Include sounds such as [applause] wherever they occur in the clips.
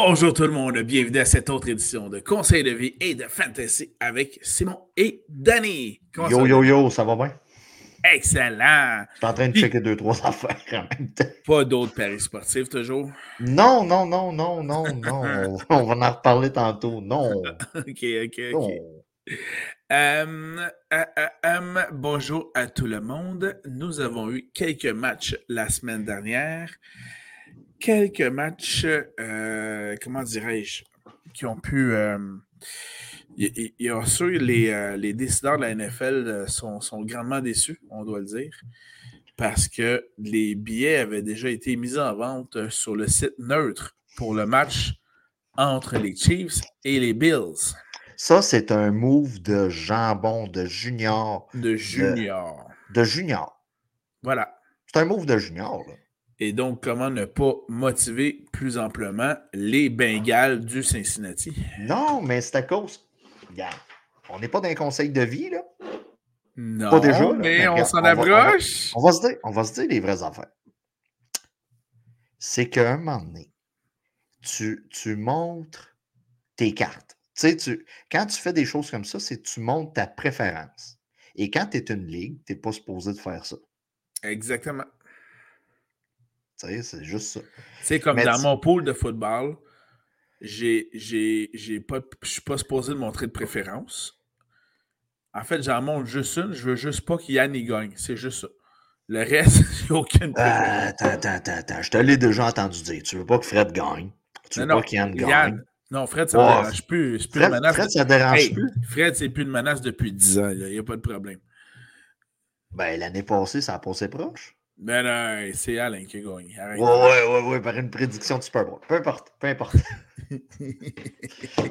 Bonjour tout le monde, bienvenue à cette autre édition de Conseil de vie et de Fantasy avec Simon et Danny. Comment yo, yo, yo, ça va bien? Excellent! Je suis en train de checker deux, trois [laughs] affaires en même temps. Pas d'autres paris sportifs toujours? Non, non, non, non, non, non. [laughs] on va en reparler tantôt. Non. OK, OK, OK. Euh, euh, euh, bonjour à tout le monde. Nous avons eu quelques matchs la semaine dernière quelques matchs, euh, comment dirais-je, qui ont pu. il y, a sûr, les, euh, les décideurs de la NFL euh, sont, sont, grandement déçus, on doit le dire, parce que les billets avaient déjà été mis en vente sur le site neutre pour le match entre les Chiefs et les Bills. Ça, c'est un move de jambon, de junior. De junior. De, de junior. Voilà. C'est un move de junior. Là. Et donc, comment ne pas motiver plus amplement les Bengals du Cincinnati? Non, mais c'est à cause. Regarde, on n'est pas dans un conseil de vie, là. Non, pas déjà, mais, on s'en approche. On va, se dire, on va se dire les vraies affaires. C'est qu'à un moment donné, tu, tu montres tes cartes. Tu sais, tu, quand tu fais des choses comme ça, c'est que tu montres ta préférence. Et quand tu es une ligue, tu n'es pas supposé de faire ça. Exactement. C'est juste ça. C'est comme dans mon pool de football, j'ai, j'ai, j'ai pas, je suis pas supposé de montrer de préférence. En fait, j'en montre juste une. Je veux juste pas qu'Yann y gagne. C'est juste ça. Le reste, [laughs] j'ai aucune préférence. attends, attends, attends. Je te l'ai déjà entendu dire. Tu veux pas que Fred gagne. Tu veux pas qu'Yann gagne. Non, Fred, ça ne dérange plus. plus Fred, menace Fred, ça dérange plus. Fred, c'est plus une menace depuis 10 ans. Il n'y a, pas de problème. Ben, l'année passée, ça a passé proche. Ben non, c'est Alain qui a gagné. Oui, ouais, ouais, ouais, par une prédiction de Super Bowl. Peu importe, peu importe.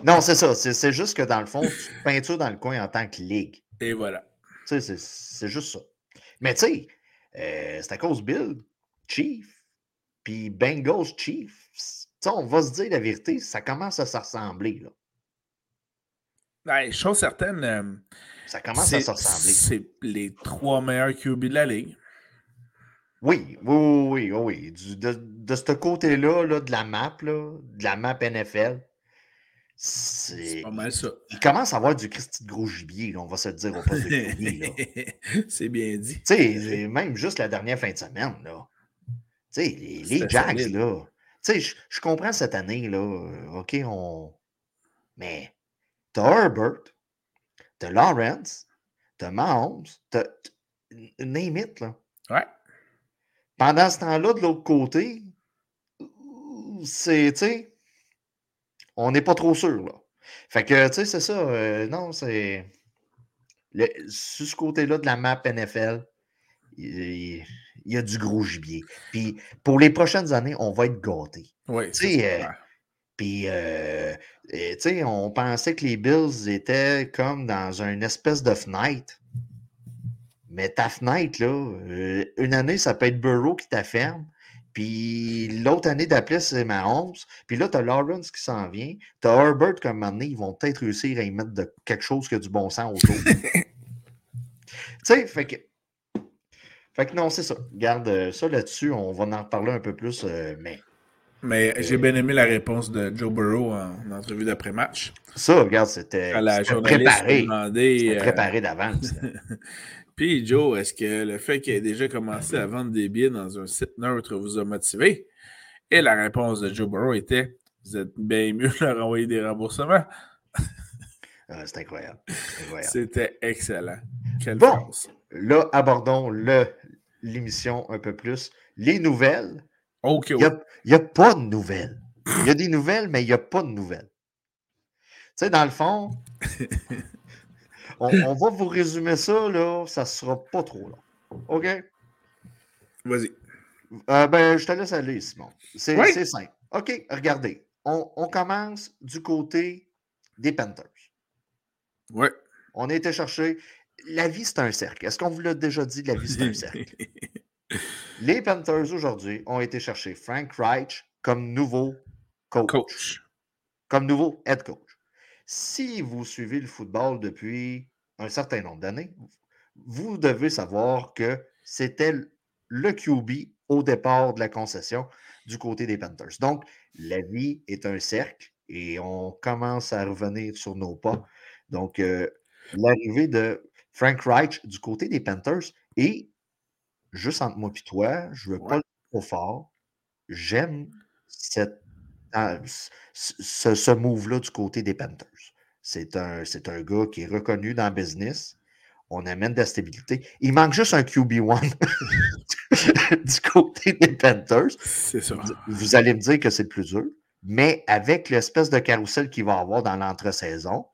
non, c'est ça. C'est juste que dans le fond, tu peintures dans le coin en tant que ligue. Et voilà. Tu sais, c'est juste ça. Mais tu sais, euh, c'est à cause Bill, Chief, puis Bengals Chief. sais, on va se dire la vérité, ça commence à se ressembler. Là. Ben, chose certaine. Euh, ça commence à se ressembler. C'est les trois meilleurs QB de la ligue. Oui, oui, oui, oui. de, ce côté-là, là, de la map, là, de la map NFL, c'est pas mal ça. Il commence à avoir du Christy de gros gibier, on va se le dire au poste de [laughs] C'est bien dit. Tu sais, même juste la dernière fin de semaine, là. Tu sais, les, les Jags, là. Tu sais, je comprends cette année, là. OK, on. Mais t'as Herbert, t'as Lawrence, t'as Mahomes, t'as. Name it, là. Ouais. Pendant ce temps-là, de l'autre côté, c'est, tu sais, on n'est pas trop sûr, là. Fait que, tu sais, c'est ça. Euh, non, c'est. Sur ce côté-là de la map NFL, il, y a du gros gibier. Puis pour les prochaines années, on va être gâtés. Oui, euh, Puis, euh, tu sais, on pensait que les Bills étaient comme dans une espèce de fenêtre. Mais ta fenêtre, là, euh, une année, ça peut être Burrow qui t'afferme. Puis l'autre année d'après, c'est Mahomes. Puis là, tu as Lawrence qui s'en vient. Tu as Herbert comme un ils vont peut-être réussir à y mettre de quelque chose qui a du bon sens autour. [laughs] tu sais, fait que. Fait que non, c'est ça. Garde euh, ça là-dessus. On va en reparler un peu plus, euh, mais. Mais j'ai bien aimé la réponse de Joe Burrow en, entrevue d'après-match. Ça, regarde, c'était préparé. Demandé, préparé d'avance. [laughs] Puis, Joe, est-ce que le fait qu'il ait déjà commencé à vendre des billets dans un site neutre vous a motivé? Et la réponse de Joe Burrow était Vous êtes bien mieux de leur envoyer des remboursements. Ah, [laughs] c'est incroyable. C'était excellent. Quelle bon, là, abordons l'émission un peu plus. Les nouvelles. OK. Il n'y a, a, pas de nouvelles. Il y a des nouvelles, mais il n'y a pas de nouvelles. Tu sais, dans le fond, [laughs] on, va vous résumer ça, là. Ça sera pas trop long. OK? Vas-y. Euh, ben, je te laisse aller, Simon. C'est simple. OK, regardez. On, commence du côté des Panthers. Ouais. On a été chercher. La vie, c'est un cercle. Est-ce qu'on vous l'a déjà dit, la vie, c'est un cercle? [laughs] Les Panthers, aujourd'hui, ont été chercher Frank Reich comme nouveau coach. coach. Comme nouveau head coach si vous suivez le football depuis un certain nombre d'années, vous devez savoir que c'était le QB au départ de la concession du côté des Panthers. Donc, la vie est un cercle et on commence à revenir sur nos pas. Donc, euh, l'arrivée de Frank Reich du côté des Panthers et juste entre moi et toi, je ne veux pas le trop fort. J'aime cette, ce, ce move-là du côté des Panthers. C'est un, c'est un gars qui est reconnu dans le business. On amène de la stabilité. Il manque juste un QB1 [laughs] du côté des Panthers. C'est ça. Vous allez me dire que c'est le plus dur, mais avec l'espèce de carrousel qu'il va avoir dans l'entre-saison,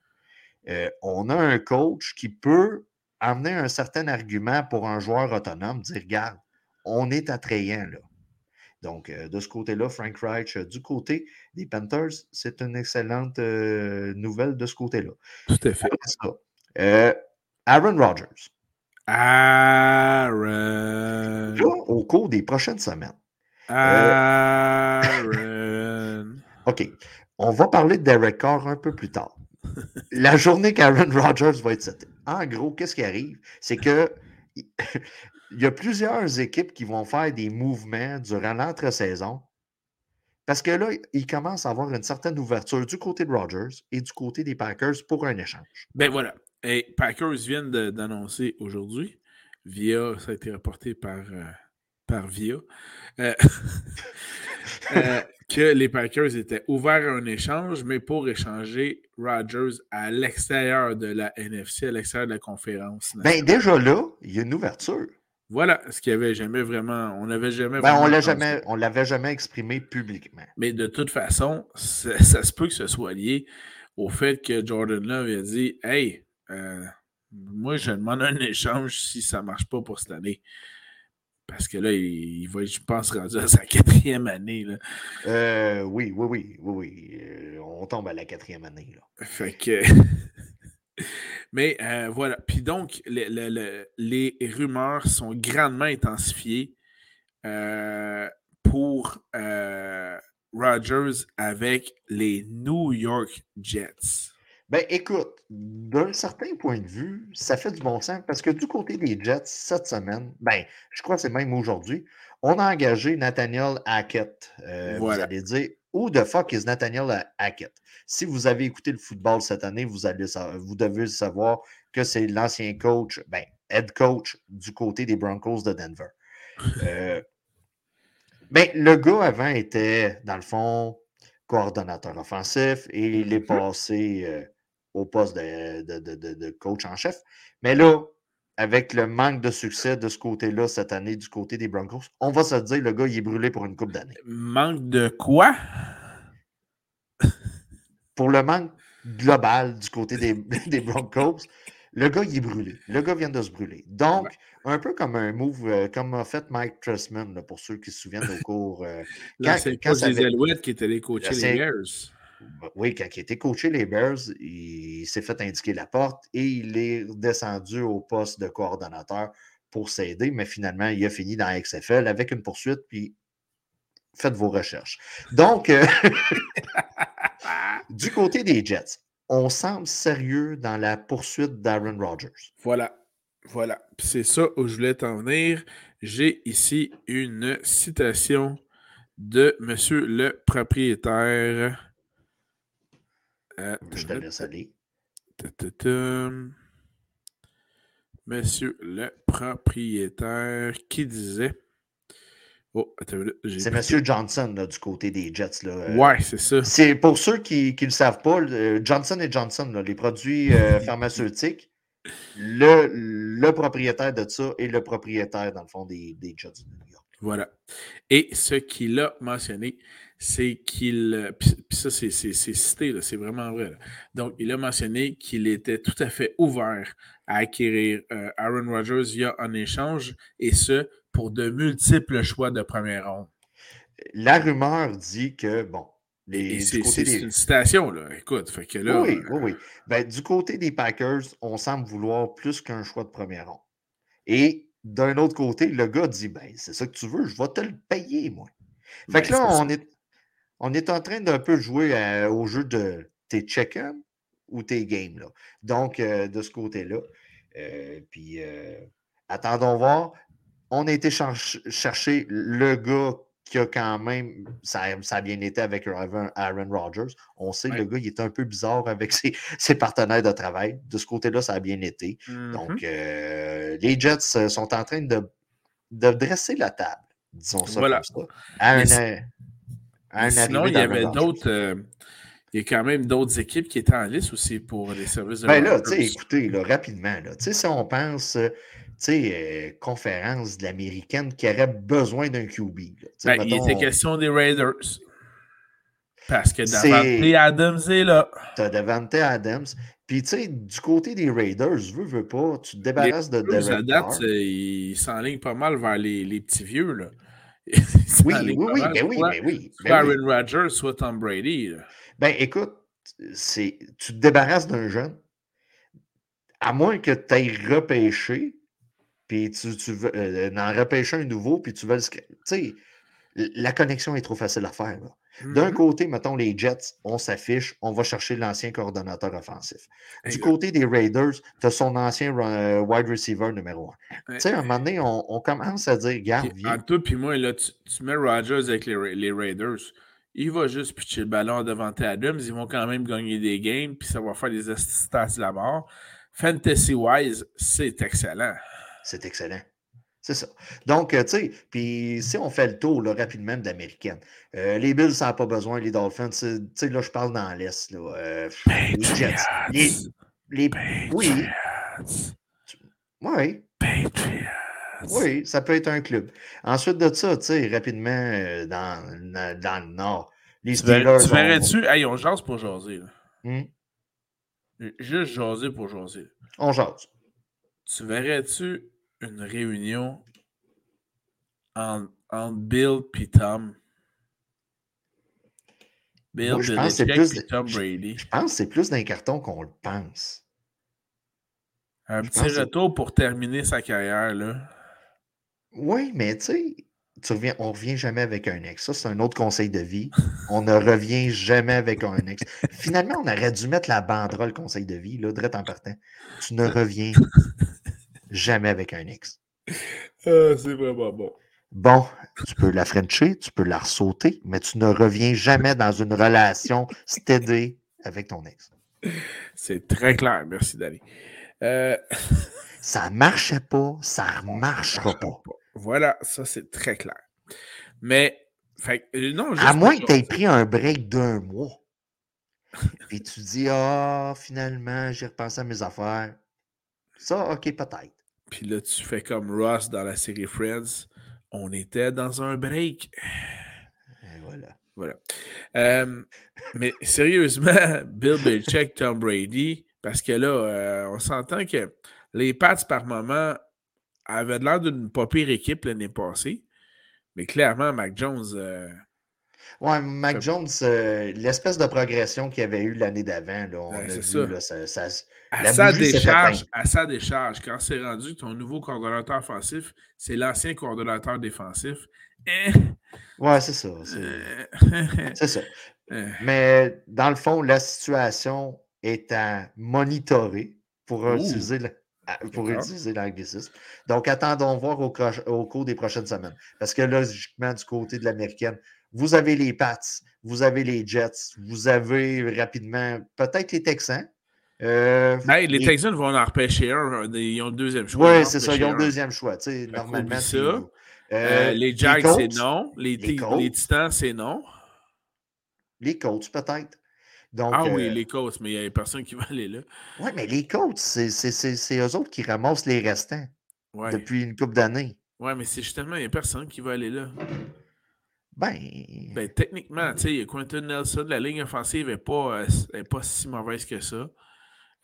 euh, on a un coach qui peut amener un certain argument pour un joueur autonome, dire regarde, on est attrayant là. Donc, euh, de ce côté-là, Frank Reich, euh, du côté des Panthers, c'est une excellente nouvelle de ce côté-là. Tout à fait. Aaron Rodgers. Aaron. au cours des prochaines semaines. Aaron. [laughs] OK. On va parler de Derek Carr un peu plus tard la journée qu'Aaron Rodgers va être setée. En gros, qu'est-ce qui arrive? C'est que il y a plusieurs équipes qui vont faire des mouvements durant l'entre-saison parce que là, il commence à avoir une certaine ouverture du côté de Rodgers et du côté des Packers pour un échange. Ben voilà. Et Packers viennent d'annoncer aujourd'hui, via, ça a été rapporté par, euh, par Via, euh, [laughs] euh, que les Packers étaient ouverts à un échange, mais pour échanger Rodgers à l'extérieur de la NFC, à l'extérieur de la conférence. Ben, déjà là, il y a une ouverture. Voilà, ce qu'il n'y avait jamais vraiment. On n'avait jamais ben, On ne l'avait jamais exprimé publiquement. Mais de toute façon, ça, se peut que ce soit lié au fait que Jordan Love a dit Hey, euh, moi, je demande un échange si ça ne marche pas pour cette année. Parce que là, il, va, je pense, rendu à sa quatrième année. Là. Euh, oui, oui, oui, oui, oui. Euh, on tombe à la quatrième année. Là. Fait que. [laughs] Mais euh, voilà. Puis donc, les rumeurs sont grandement intensifiées pour Rogers avec les New York Jets. Ben, écoute, d'un certain point de vue, ça fait du bon sens parce que du côté des Jets, cette semaine, ben, je crois que c'est même aujourd'hui, on a engagé Nathaniel Hackett. Euh, vous allez dire, who the fuck is Nathaniel Hackett? Si vous avez écouté le football cette année, vous, allez, vous devez savoir que c'est l'ancien coach, ben, head coach du côté des Broncos de Denver. [laughs] Euh, ben, le gars avant était, dans le fond, coordonnateur offensif et il est mm-hmm. passé euh, au poste de, coach en chef. Mais là, avec le manque de succès de ce côté-là cette année du côté des Broncos, on va se dire le gars, il est brûlé pour une coupe d'années. Manque de quoi? pour le manque global du côté des, [laughs] des Broncos, le gars, il est brûlé. Le gars vient de se brûler. Donc, un peu comme un move, euh, comme a fait Mike Tressman, pour ceux qui se souviennent au cours. Euh, quand, c'est quand des Alouettes qui étaient allé coacher les Bears. Bah, oui, quand il était coaché les Bears, il s'est fait indiquer la porte et il est descendu au poste de coordonnateur pour s'aider, mais finalement, il a fini dans XFL avec une poursuite, puis faites vos recherches. Donc, euh, [laughs] du côté des Jets, on semble sérieux dans la poursuite d'Aaron Rodgers. Voilà. Voilà. C'est ça où je voulais t'en venir. J'ai ici une citation de monsieur le propriétaire. Euh, je te laisse aller. Monsieur le propriétaire qui disait Oh, c'est M. Johnson du côté des Jets. Là. Euh, ouais, c'est ça. C'est pour ceux qui ne le savent pas, Johnson et Johnson, les produits euh, [laughs] pharmaceutiques, le, le, propriétaire de ça est le propriétaire, dans le fond, des, des Jets de New York. Voilà. Et ce qu'il a mentionné, c'est qu'il. Puis ça, c'est cité, c'est vraiment vrai. Donc, il a mentionné qu'il était tout à fait ouvert à acquérir euh, Aaron Rodgers via un échange, et ce, pour de multiples choix de première ronde. La rumeur dit que, bon, c'est une citation, là. Écoute, fait que là. Oui, oui, oui. Ben, du côté des Packers, on semble vouloir plus qu'un choix de première ronde. Et d'un autre côté, le gars dit ben, c'est ça que tu veux, je vais te le payer, moi. Fait ben, que là, on est, on est en train d'un peu jouer euh, au jeu de tes check-in ou tes games. Là. Donc, euh, de ce côté-là. Euh, puis, attendons voir on a été chercher le gars qui a quand même. Ça, a bien été avec Aaron, Rodgers. On sait, que le gars, il est un peu bizarre avec [laughs] ses, partenaires de travail. De ce côté-là, ça a bien été. Donc, mm-hmm. euh, les Jets sont en train de, de, dresser la table, disons ça comme ça. Sinon, il y avait d'autres. Euh, il y a quand même d'autres équipes qui étaient en liste aussi pour les services de Ben là, tu sais, écoutez, là, rapidement, là, si on pense sais, euh, conférence de l'américaine qui aurait besoin d'un QB. Ben, il était question des Raiders. Parce que Davante Adams est là. T'as Davante Adams. Puis, tu sais, du côté des Raiders, veux, veux pas, tu te débarrasses de Derek à date, ils s'enlignent pas mal vers les, les petits vieux, là. [laughs] oui, oui, oui, mais oui, mais oui. Soit Aaron Rodgers, soit Tom Brady. Là. Ben, écoute, tu te débarrasses d'un jeune, à moins que tu ailles repêcher, puis tu, tu veux euh, en repêcher un nouveau, puis tu veux le. Tu sais, la connexion est trop facile à faire. D'un mmh côté, mettons les Jets, on s'affiche, on va chercher l'ancien coordonnateur offensif. Du côté des Raiders, tu as son ancien euh, wide receiver numéro un. Tu sais, à un moment donné, on, commence à dire, garde, viens. Tout, puis moi, là, tu, mets Rodgers avec les, les, Raiders, il va juste pitcher le ballon devant tes Adams, ils vont quand même gagner des games, puis ça va faire des stats de la mort. Fantasy-wise, c'est excellent c'est excellent. C'est ça. Donc, euh, tu sais, puis si on fait le tour rapidement de l'américaine, euh, les Bills, ça n'a pas besoin, les Dolphins, tu sais, là, je parle dans l'Est, là. Euh, les Jets. Les, les oui. Oui. Oui, ça peut être un club. Ensuite de ça, tu sais, rapidement, dans, dans, le Nord, les Steelers. Tu verrais-tu, hey, on jase pour jaser, là. Hmm? Juste jaser pour jaser. On jase. Tu verrais-tu une réunion entre, Bill et Tom. Bill, je pense plus Tom Brady. Je pense que c'est plus d'un carton qu'on le pense. Un petit retour pour terminer sa carrière, là. Oui, mais tu sais, tu reviens, on ne revient jamais avec un ex. Ça, c'est un autre conseil de vie. On ne [laughs] revient jamais avec un ex. Finalement, on aurait dû mettre la banderole conseil de vie, là, direct en partant. Tu ne reviens jamais avec un ex. Ah, [laughs] c'est vraiment bon. Bon, tu peux la frencher, tu peux la ressauter, mais tu ne reviens jamais dans une relation stédée avec ton ex. C'est très clair, merci Danny. Euh... [laughs] ça ne marchait pas, ça ne marchera pas. Voilà, ça c'est très clair. Mais, fait, euh, non, à moins que tu aies pris un break d'un mois. Et tu dis, ah, finalement, j'ai repensé à mes affaires. Ça, ok, peut-être. Puis là, tu fais comme Ross dans la série Friends. On était dans un break. Et voilà. Voilà. Euh, mais sérieusement, [laughs] Bill Belichick, Tom Brady, parce que là, euh, on s'entend que les Pats, par moment, avaient l'air d'une pas pire équipe l'année passée. Mais clairement, Mac Jones. Euh, ouais, Mac Jones, l'espèce de progression qu'il avait eu l'année d'avant, on a vu, ça. ça, à sa, décharge, à sa décharge, quand c'est rendu ton nouveau coordonnateur offensif, c'est l'ancien coordonnateur défensif. Eh. Ouais, c'est ça. [laughs] C'est ça. Eh. Mais dans le fond, la situation est à monitorer pour utiliser pour utiliser l'anglicisme. Donc, attendons voir au, au, cours des prochaines semaines. Parce que logiquement, du côté de l'américaine, vous avez les Pats, vous avez les Jets, vous avez rapidement peut-être les Texans, euh, les Texans vont en repêcher un. Ils ont le deuxième choix. Oui, c'est ça. Ils ont le deuxième choix. normalement, ça. Euh, euh, les Jags, c'est non. Les, les, Titans, c'est non. Les Colts, peut-être. ah oui, les Colts, mais il n'y a personne qui va aller là. Oui, mais les Colts, c'est eux autres qui ramassent les restants depuis une couple d'années. Oui, mais c'est justement, il n'y a personne qui va aller là. Ben... ben techniquement, tu sais, Quentin Nelson, la ligne offensive n'est pas, pas si mauvaise que ça.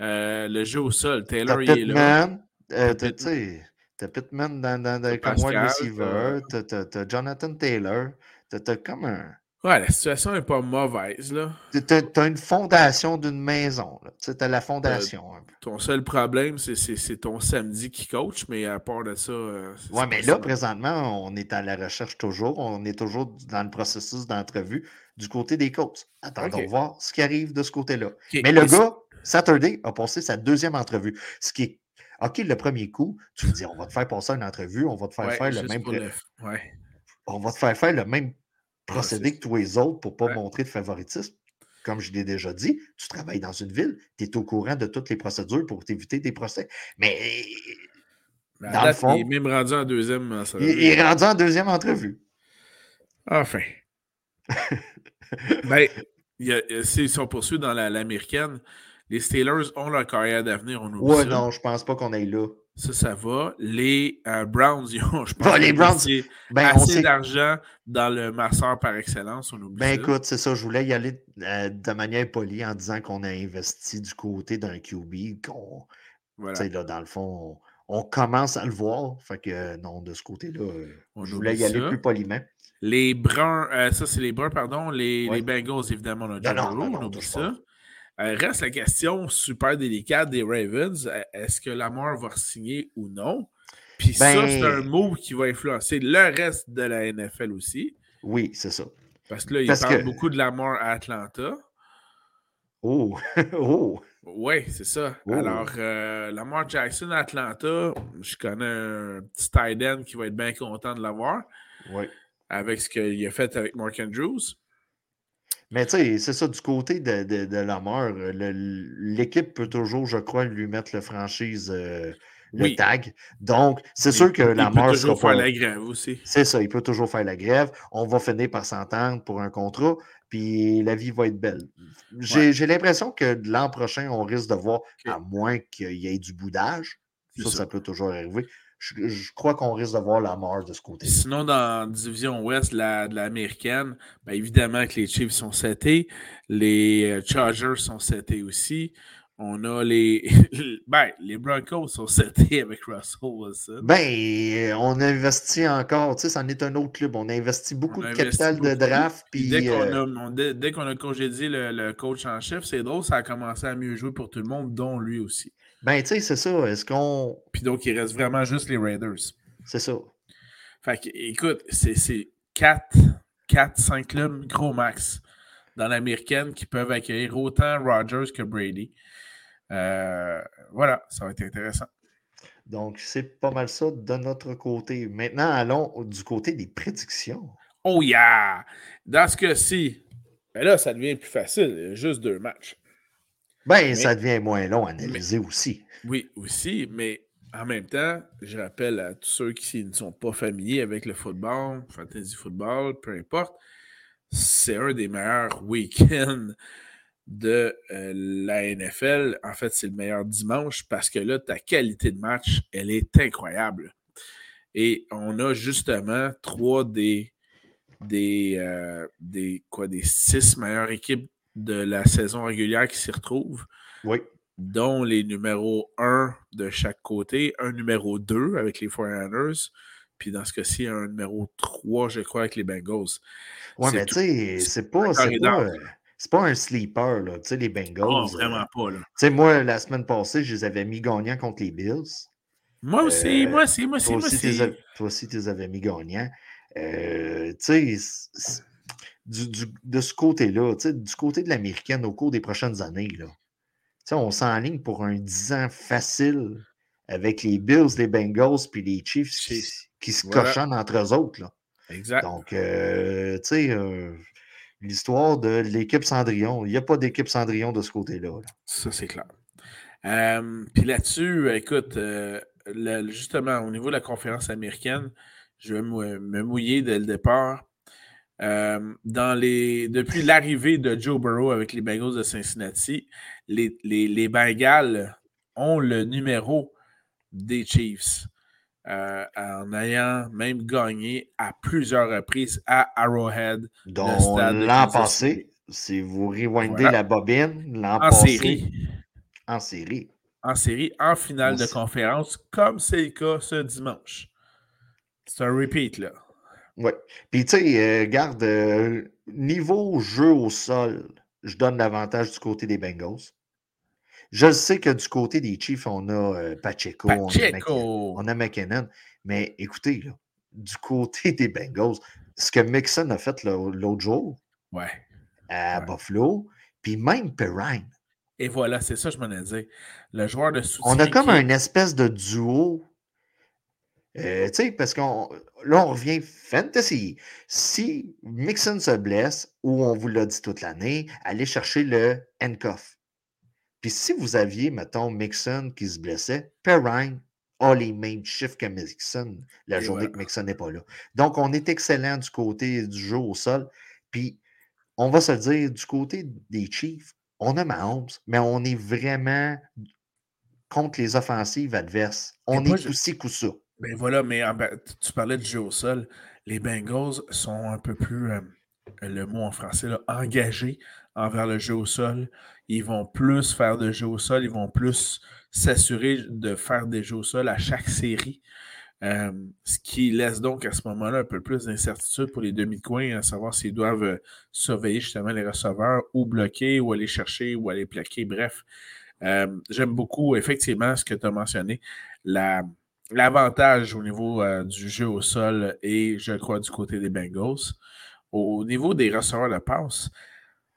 Euh, le jeu au sol, Taylor, il est là. Euh, t'as Pittman dans, dans, dans, comme wide receiver, t'as Jonathan Taylor, t'as comme un. Ouais, la situation n'est pas mauvaise, là. T'as une fondation d'une maison, là. T'as la fondation. ton seul problème, c'est ton samedi qui coach, mais à part de ça. Euh, ouais, mais là, présentement, on est à la recherche toujours. On est toujours dans le processus d'entrevue du côté des coachs. Attendons voir ce qui arrive de ce côté-là. Mais le gars, Saturday a passé sa deuxième entrevue. Ce qui est OK, le premier coup, tu me dis, on va te faire passer une entrevue, on va te faire faire le même. ouais. on va te faire faire le même procédé que tous les autres pour ne pas montrer de favoritisme. Comme je l'ai déjà dit, tu travailles dans une ville, tu es au courant de toutes les procédures pour t'éviter des procès. Mais, dans le fond. Il est même rendu en deuxième entrevue. Il, est rendu en deuxième entrevue. Enfin. [laughs] ben, s'ils sont poursuivis dans l'américaine, les Steelers ont leur carrière d'avenir. Ouais, non, je pense pas qu'on aille là. Ça, ça va. Les euh, Browns, [laughs] ils ont, je pense, les Browns, ben, assez d'argent dans le masseur par excellence. On oublie ben écoute, c'est ça. Je voulais y aller euh, de manière polie en disant qu'on a investi du côté d'un QB, qu'on, voilà. là, dans le fond, on, commence à le voir. Fait que non, de ce côté-là, je voulais y aller plus poliment. Les Bruns, euh, ça c'est les Bruns, pardon. Les, les Bengals, évidemment, on a non, on oublie ça. Euh, reste la question super délicate des Ravens. Euh, est-ce que Lamar va signer ou non? Puis ça, c'est un ben mot qui va influencer le reste de la NFL aussi. Oui, c'est ça. Parce que là, il parle beaucoup de Lamar à Atlanta. Oh! [laughs] oh! Oui, c'est ça. Oh. Alors, euh, Lamar Jackson à Atlanta, je connais un petit tight end qui va être bien content de l'avoir. Oui. Avec ce qu'il a fait avec Mark Andrews. Mais tu sais, c'est ça, du côté de, de, de Lamar, l'équipe peut toujours, je crois, lui mettre le franchise, euh, le tag. Donc, c'est sûr que Lamar. Il peut toujours faire la grève aussi. C'est ça, il peut toujours faire la grève. On va finir par s'entendre pour un contrat, puis la vie va être belle. J'ai l'impression que l'an prochain, on risque de voir, à moins qu'il y ait du boudage. Ça, ça, peut toujours arriver je, crois qu'on risque de voir la mort de ce côté. Sinon, dans la division ouest de l'américaine, ben évidemment que les Chiefs sont setés, les euh, Chargers sont setés aussi. On a les. [laughs] ben, les Broncos sont setés avec Russell Wilson. Ben, on investit encore. Tu sais, c'en est un autre club. On a investi beaucoup de capital de draft. Puis, dès qu'on a, a, congédié le, le, coach en chef, c'est drôle, ça a commencé à mieux jouer pour tout le monde, dont lui aussi. Ben, tu sais, c'est ça. Est-ce qu'on. Puis donc, il reste vraiment juste les Raiders. C'est ça. Fait que, écoute, c'est 4, 4, 5 clubs gros max dans l'américaine qui peuvent accueillir autant Rodgers que Brady. Euh, voilà, ça va être intéressant. Donc, c'est pas mal ça de notre côté. Maintenant, allons du côté des prédictions. Oh yeah! Dans ce cas-ci, ben là, ça devient plus facile. Juste deux matchs. Ben, ça devient moins long à analyser aussi. Oui, aussi, mais en même temps, je rappelle à tous ceux qui ne sont pas familiers avec le football, fantasy football, peu importe, c'est un des meilleurs week-ends de euh, la NFL. En fait, c'est le meilleur dimanche parce que là, ta qualité de match, elle est incroyable. Et on a justement trois des, des, euh, des, quoi, des six meilleures équipes de la saison régulière qui s'y retrouvent. Oui. Dont les numéros 1 de chaque côté, un numéro 2 avec les 49ers, puis dans ce cas-ci, un numéro 3, je crois, avec les Bengals. Ouais, mais tu sais, c'est pas, c'est pas un sleeper, là. Tu sais, les Bengals. Non, vraiment pas, là. Tu sais, moi, la semaine passée, je les avais mis gagnants contre les Bills. Moi aussi, moi aussi, moi aussi, moi aussi. Toi aussi, tu les avais mis gagnants. Euh, tu sais, de ce côté-là, du côté de l'américaine au cours des prochaines années, là, on s'enligne pour un 10 ans facile avec les Bills, les Bengals puis les Chiefs qui, se cochonnent entre eux autres. Là. Exact. Donc, euh, tu sais, euh, l'histoire de l'équipe Cendrillon, il n'y a pas d'équipe Cendrillon de ce côté-là. Ça, c'est clair. Euh, puis là-dessus, écoute, justement, au niveau de la conférence américaine, je vais me mouiller dès le départ. Euh, dans les, depuis l'arrivée de Joe Burrow avec les Bengals de Cincinnati, les, les, Bengals ont le numéro des Chiefs euh, en ayant même gagné à plusieurs reprises à Arrowhead. Donc, l'an passé, si vous rewindez la bobine, l'an passé. Série. En série. En série, en finale de conférence, comme c'est le cas ce dimanche. C'est un repeat, là. Oui. Puis, tu sais, euh, garde, euh, niveau jeu au sol, je donne l'avantage du côté des Bengals. Je sais que du côté des Chiefs, on a euh, Pacheco, On, a McKinnon. Mais écoutez, du côté [laughs] des Bengals, ce que Mixon a fait l'autre jour ouais. à Buffalo, puis même Perrine. Et voilà, c'est ça, je m'en ai dit. Le joueur de soutien. On a comme un espèce de duo Euh, tu sais, parce qu'on là, on revient fantasy. Si Mixon se blesse, ou on vous l'a dit toute l'année, allez chercher le handcuff. Puis si vous aviez, mettons, Mixon qui se blessait, Perrine a les mêmes chiffres que Mixon la journée que Mixon n'est pas là. Donc, on est excellent du côté du jeu au sol. Puis, on va se dire, du côté des Chiefs, on a Mahomes, mais on est vraiment contre les offensives adverses. On est aussi coup ça. Ben voilà, mais tu parlais du jeu au sol. Les Bengals sont un peu plus, euh, le mot en français, engagés envers le jeu au sol. Ils vont plus faire de jeu au sol, ils vont plus s'assurer de faire des jeux au sol à chaque série. Euh, ce qui laisse donc à ce moment-là un peu plus d'incertitude pour les demi-coins, à savoir s'ils doivent euh, surveiller justement les receveurs ou bloquer ou aller chercher ou aller plaquer. Bref, j'aime beaucoup effectivement ce que tu as mentionné. La, L'avantage au niveau euh, du jeu au sol et, je crois, du côté des Bengals. Au, niveau des receveurs de passe,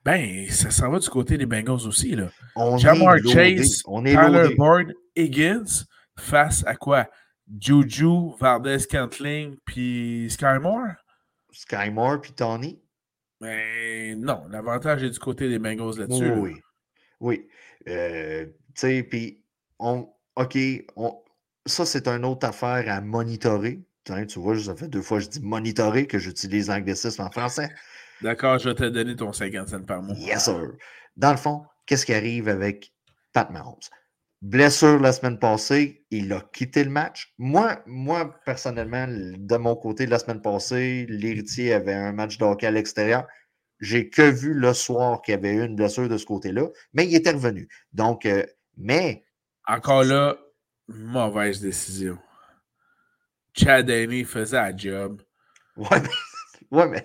ben, ça s'en va du côté des Bengals aussi. Là. On Jamar Chase, on est Tyler Boyd, Higgins, face à quoi? Juju, Valdez Cantling, puis Skymore? Skymore, puis Tony? Ben, non, l'avantage est du côté des Bengals là-dessus. Oui, oui. Euh, tu sais, puis, on, OK, on, ça, c'est une autre affaire à monitorer. tu vois, ça fait deux fois que je dis monitorer que j'utilise l'anglicisme en français. D'accord, je vais te donner ton 50 cents par mois. Yes, sir. Dans le fond, qu'est-ce qui arrive avec Pat Mahomes? Blessure la semaine passée, il a quitté le match. Moi, moi, personnellement, de mon côté, la semaine passée, l'héritier avait un match d'hockey à l'extérieur. J'ai que vu le soir qu'il y avait eu une blessure de ce côté-là, mais il était revenu. Donc, euh, mais. Encore là, Mauvaise décision. Chad Haney faisait la job. Ouais, mais, [laughs] ouais, mais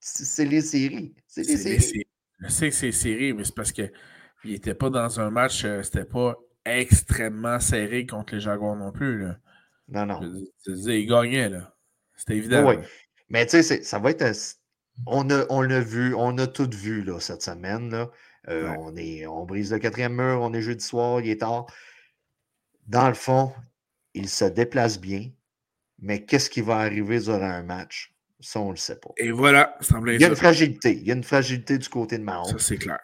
c'est les séries. C'est les séries. Je sais que c'est séries, mais c'est parce qu'il n'était pas dans un match, euh, c'était pas extrêmement serré contre les Jaguars non plus. Là. Non, non. Je, il gagnait, là. C'était évident. Oui, mais tu sais, ça va être. On l'a on vu, on a tout vu là, cette semaine. Là. Euh, on, est, on brise le quatrième mur, on est jeudi soir, il est tard dans le fond, il se déplace bien, mais qu'est-ce qui va arriver durant un match? Ça, on ne le sait pas. Et voilà, Il y a une fragilité. Il y a une fragilité du côté de Mahomes. Ça, c'est clair.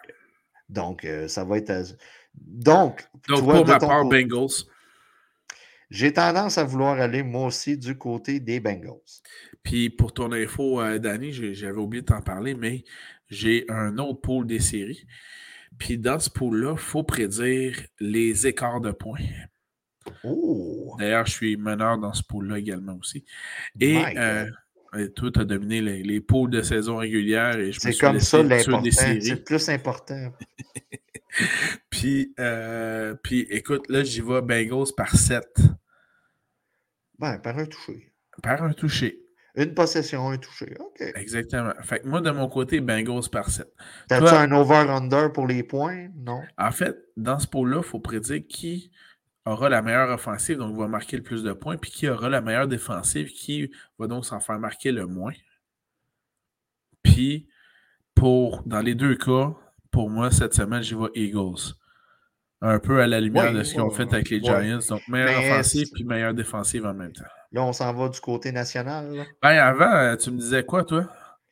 Donc, euh, ça va être. Donc, Donc pour ma part, Bengals. J'ai tendance à vouloir aller, moi aussi, du côté des Bengals. Puis, pour ton info, euh, Danny, j'avais oublié de t'en parler, mais j'ai un autre pôle des séries. Puis, dans ce pôle-là, il faut prédire les écarts de points. Oh! D'ailleurs, je suis meneur dans ce pôle-là également aussi. Et euh, toi, tu as dominé les, les, pôles de saison régulière et je C'est comme ça l'important. C'est plus important. [laughs] puis, euh, puis, écoute, là, j'y vais Bengals par 7. Ben, par un touché. Par un touché. Une possession, un touché. OK. Exactement. Fait que moi, de mon côté, Bengals par 7. T'as-tu un over-under pour les points? Non. En fait, dans ce pôle-là, il faut prédire qui aura la meilleure offensive, donc va marquer le plus de points, puis qui aura la meilleure défensive, qui va donc s'en faire marquer le moins. Puis, pour, dans les deux cas, pour moi, cette semaine, j'y vais Eagles. Un peu à la lumière de ce qu'ils ont fait avec les Giants. Donc, meilleure offensive puis meilleure défensive en même temps. Là, on s'en va du côté national. Ben, avant, tu me disais quoi, toi?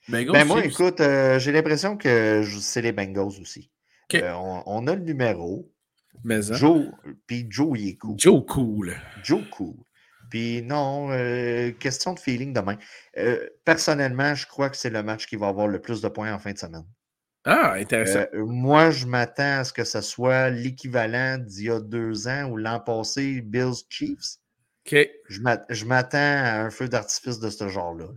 Bengals, ben, moi, écoute, euh, j'ai l'impression que c'est les Bengals aussi. Euh, on, a le numéro. Mais hein? Joe, puis Joe, il est cool. Joe cool. Joe cool. Puis non, euh, question de feeling demain. Euh, personnellement, je crois que c'est le match qui va avoir le plus de points en fin de semaine. Ah, intéressant. Euh, moi, je m'attends à ce que ce soit l'équivalent d'il y a deux ans ou l'an passé, Bills Chiefs. OK. Je m'attends à un feu d'artifice de ce genre-là.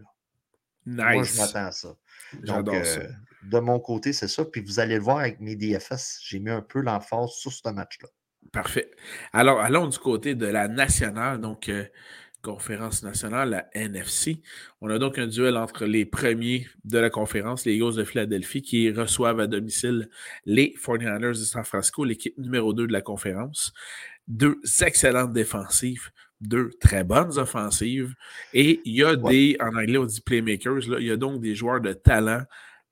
Nice. Moi, je m'attends à ça. J'adore ça de mon côté, c'est ça. Puis vous allez le voir avec mes DFS, j'ai mis un peu l'emphase sur ce match-là. Parfait. Alors, allons du côté de la nationale, donc euh, conférence nationale, la NFC. On a donc un duel entre les premiers de la conférence, les Eagles de Philadelphie, qui reçoivent à domicile les 49ers de San Francisco, l'équipe numéro 2 de la conférence. Deux excellentes défensives, deux très bonnes offensives. Et il y a des, en anglais on dit playmakers, là, il y a donc des joueurs de talent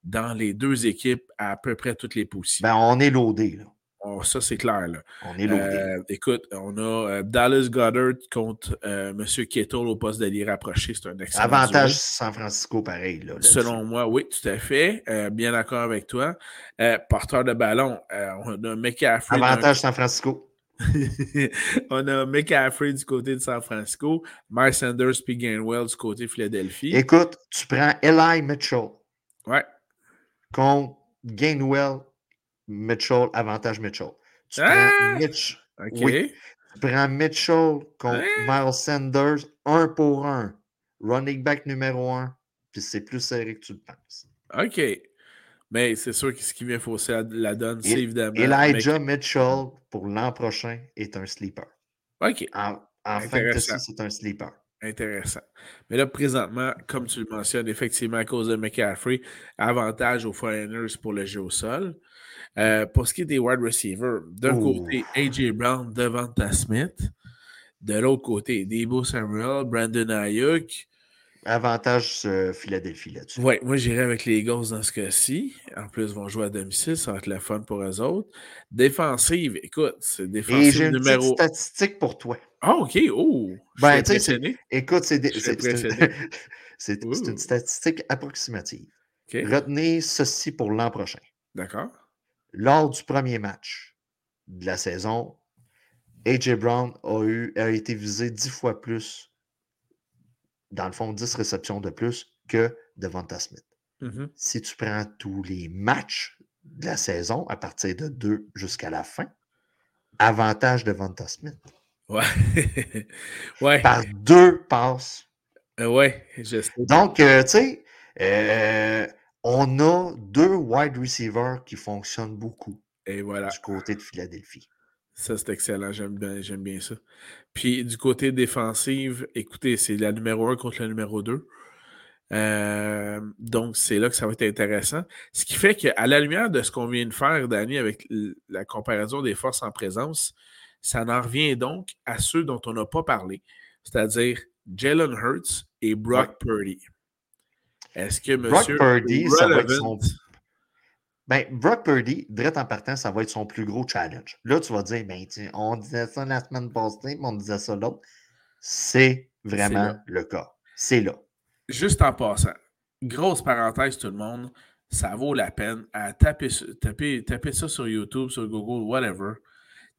dans les deux équipes à, peu près toutes les positions. Ben, on est loadé. ça, c'est clair. On est lourd. Euh, écoute, on a euh, Dallas Goddard contre euh, M. Kettle au poste d'allié rapproché. C'est un excellent Avantage San Francisco, pareil. Là, Selon moi, oui, tout à fait. bien d'accord avec toi. porteur de ballon, on a McCaffrey. Avantage San Francisco. [laughs] on a McCaffrey du côté de San Francisco, Mike Sanders puis Gainwell du côté de Philadelphie. Écoute, tu prends Eli Mitchell. Ouais. Contre Gainwell, Mitchell, avantage Mitchell. Tu prends ah! Mitch. Oui. Tu prends Mitchell contre ah! Miles Sanders, un pour un. Running back numéro un. Puis c'est plus serré que tu le penses. OK. Mais c'est sûr que ce qui vient fausser la donne, c'est évidemment. Elijah Mitchell, pour l'an prochain, est un sleeper. OK. En, en fin de c'est un sleeper. Intéressant. Mais là, présentement, comme tu le mentionnes, effectivement, à cause de McCaffrey, avantage aux Foreigners pour le jeu au sol. Euh, pour ce qui est des wide receivers, d'un côté, A.J. Brown, Devonta Smith. De l'autre côté, Debo Samuel, Brandon Ayuk. Avantage euh, Philadelphie là-dessus. Oui, moi j'irai avec les Eagles dans ce cas-ci. En plus, ils vont jouer à domicile, ça va être le fun pour eux autres. Défensive, écoute, c'est défensive Et j'ai une numéro. statistique pour toi. Ah, OK. Oh, ben, écoute, c'est [laughs] une statistique approximative. Retenez ceci pour l'an prochain. D'accord. Lors du premier match de la saison, A.J. Brown a, eu, a été visé dix fois plus, dans le fond, 10 réceptions de plus que Devonta Smith. Mm-hmm. Si tu prends tous les matchs de la saison, à partir de 2 jusqu'à la fin, avantage de Devonta Smith. Ouais. [laughs] ouais. Par deux passes. Euh, ouais, je sais. Donc, euh, tu sais, euh, on a deux wide receivers qui fonctionnent beaucoup. Et voilà. Du côté de Philadelphie. Ça, c'est excellent. J'aime bien, j'aime bien ça. Puis du côté défensif, écoutez, c'est la numéro 1 contre la numéro 2. donc, c'est là que ça va être intéressant. Ce qui fait qu'à la lumière de ce qu'on vient de faire, Danny, avec la comparaison des forces en présence, ça en revient donc à ceux dont on n'a pas parlé, c'est-à-dire Jalen Hurts et Brock Purdy. Est-ce que M. Brock Purdy, ça va être son. Ben, Brock Purdy, direct en partant, ça va être son plus gros challenge. Là, tu vas dire, ben, on disait ça la semaine passée, mais on disait ça l'autre. C'est vraiment le cas. C'est là. Juste en passant, grosse parenthèse, tout le monde, ça vaut la peine à taper, taper, taper ça sur YouTube, sur Google, whatever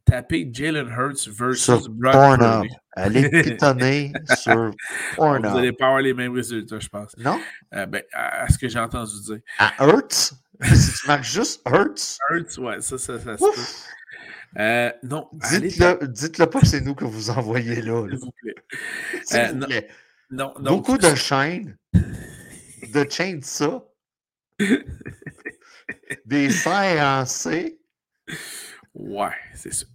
tapez Jalen Hurts versus Brock Purdy. Allez pitonner [laughs] sur Pornhub. Vous n'allez pas avoir les mêmes résultats, je pense. Non? Euh, ben, à, ce que j'ai entendu dire. À Hurts? Si tu marques juste Hurts? Hurts, ouais, ça, ça, ça. Euh, non. Dites-le dites pas que c'est nous que vous envoyez là. S'il vous plaît. Euh, vous plaît. Non, non, Beaucoup de chaînes, de chaînes ça, [laughs] des serres en C. Ouais, c'est ça.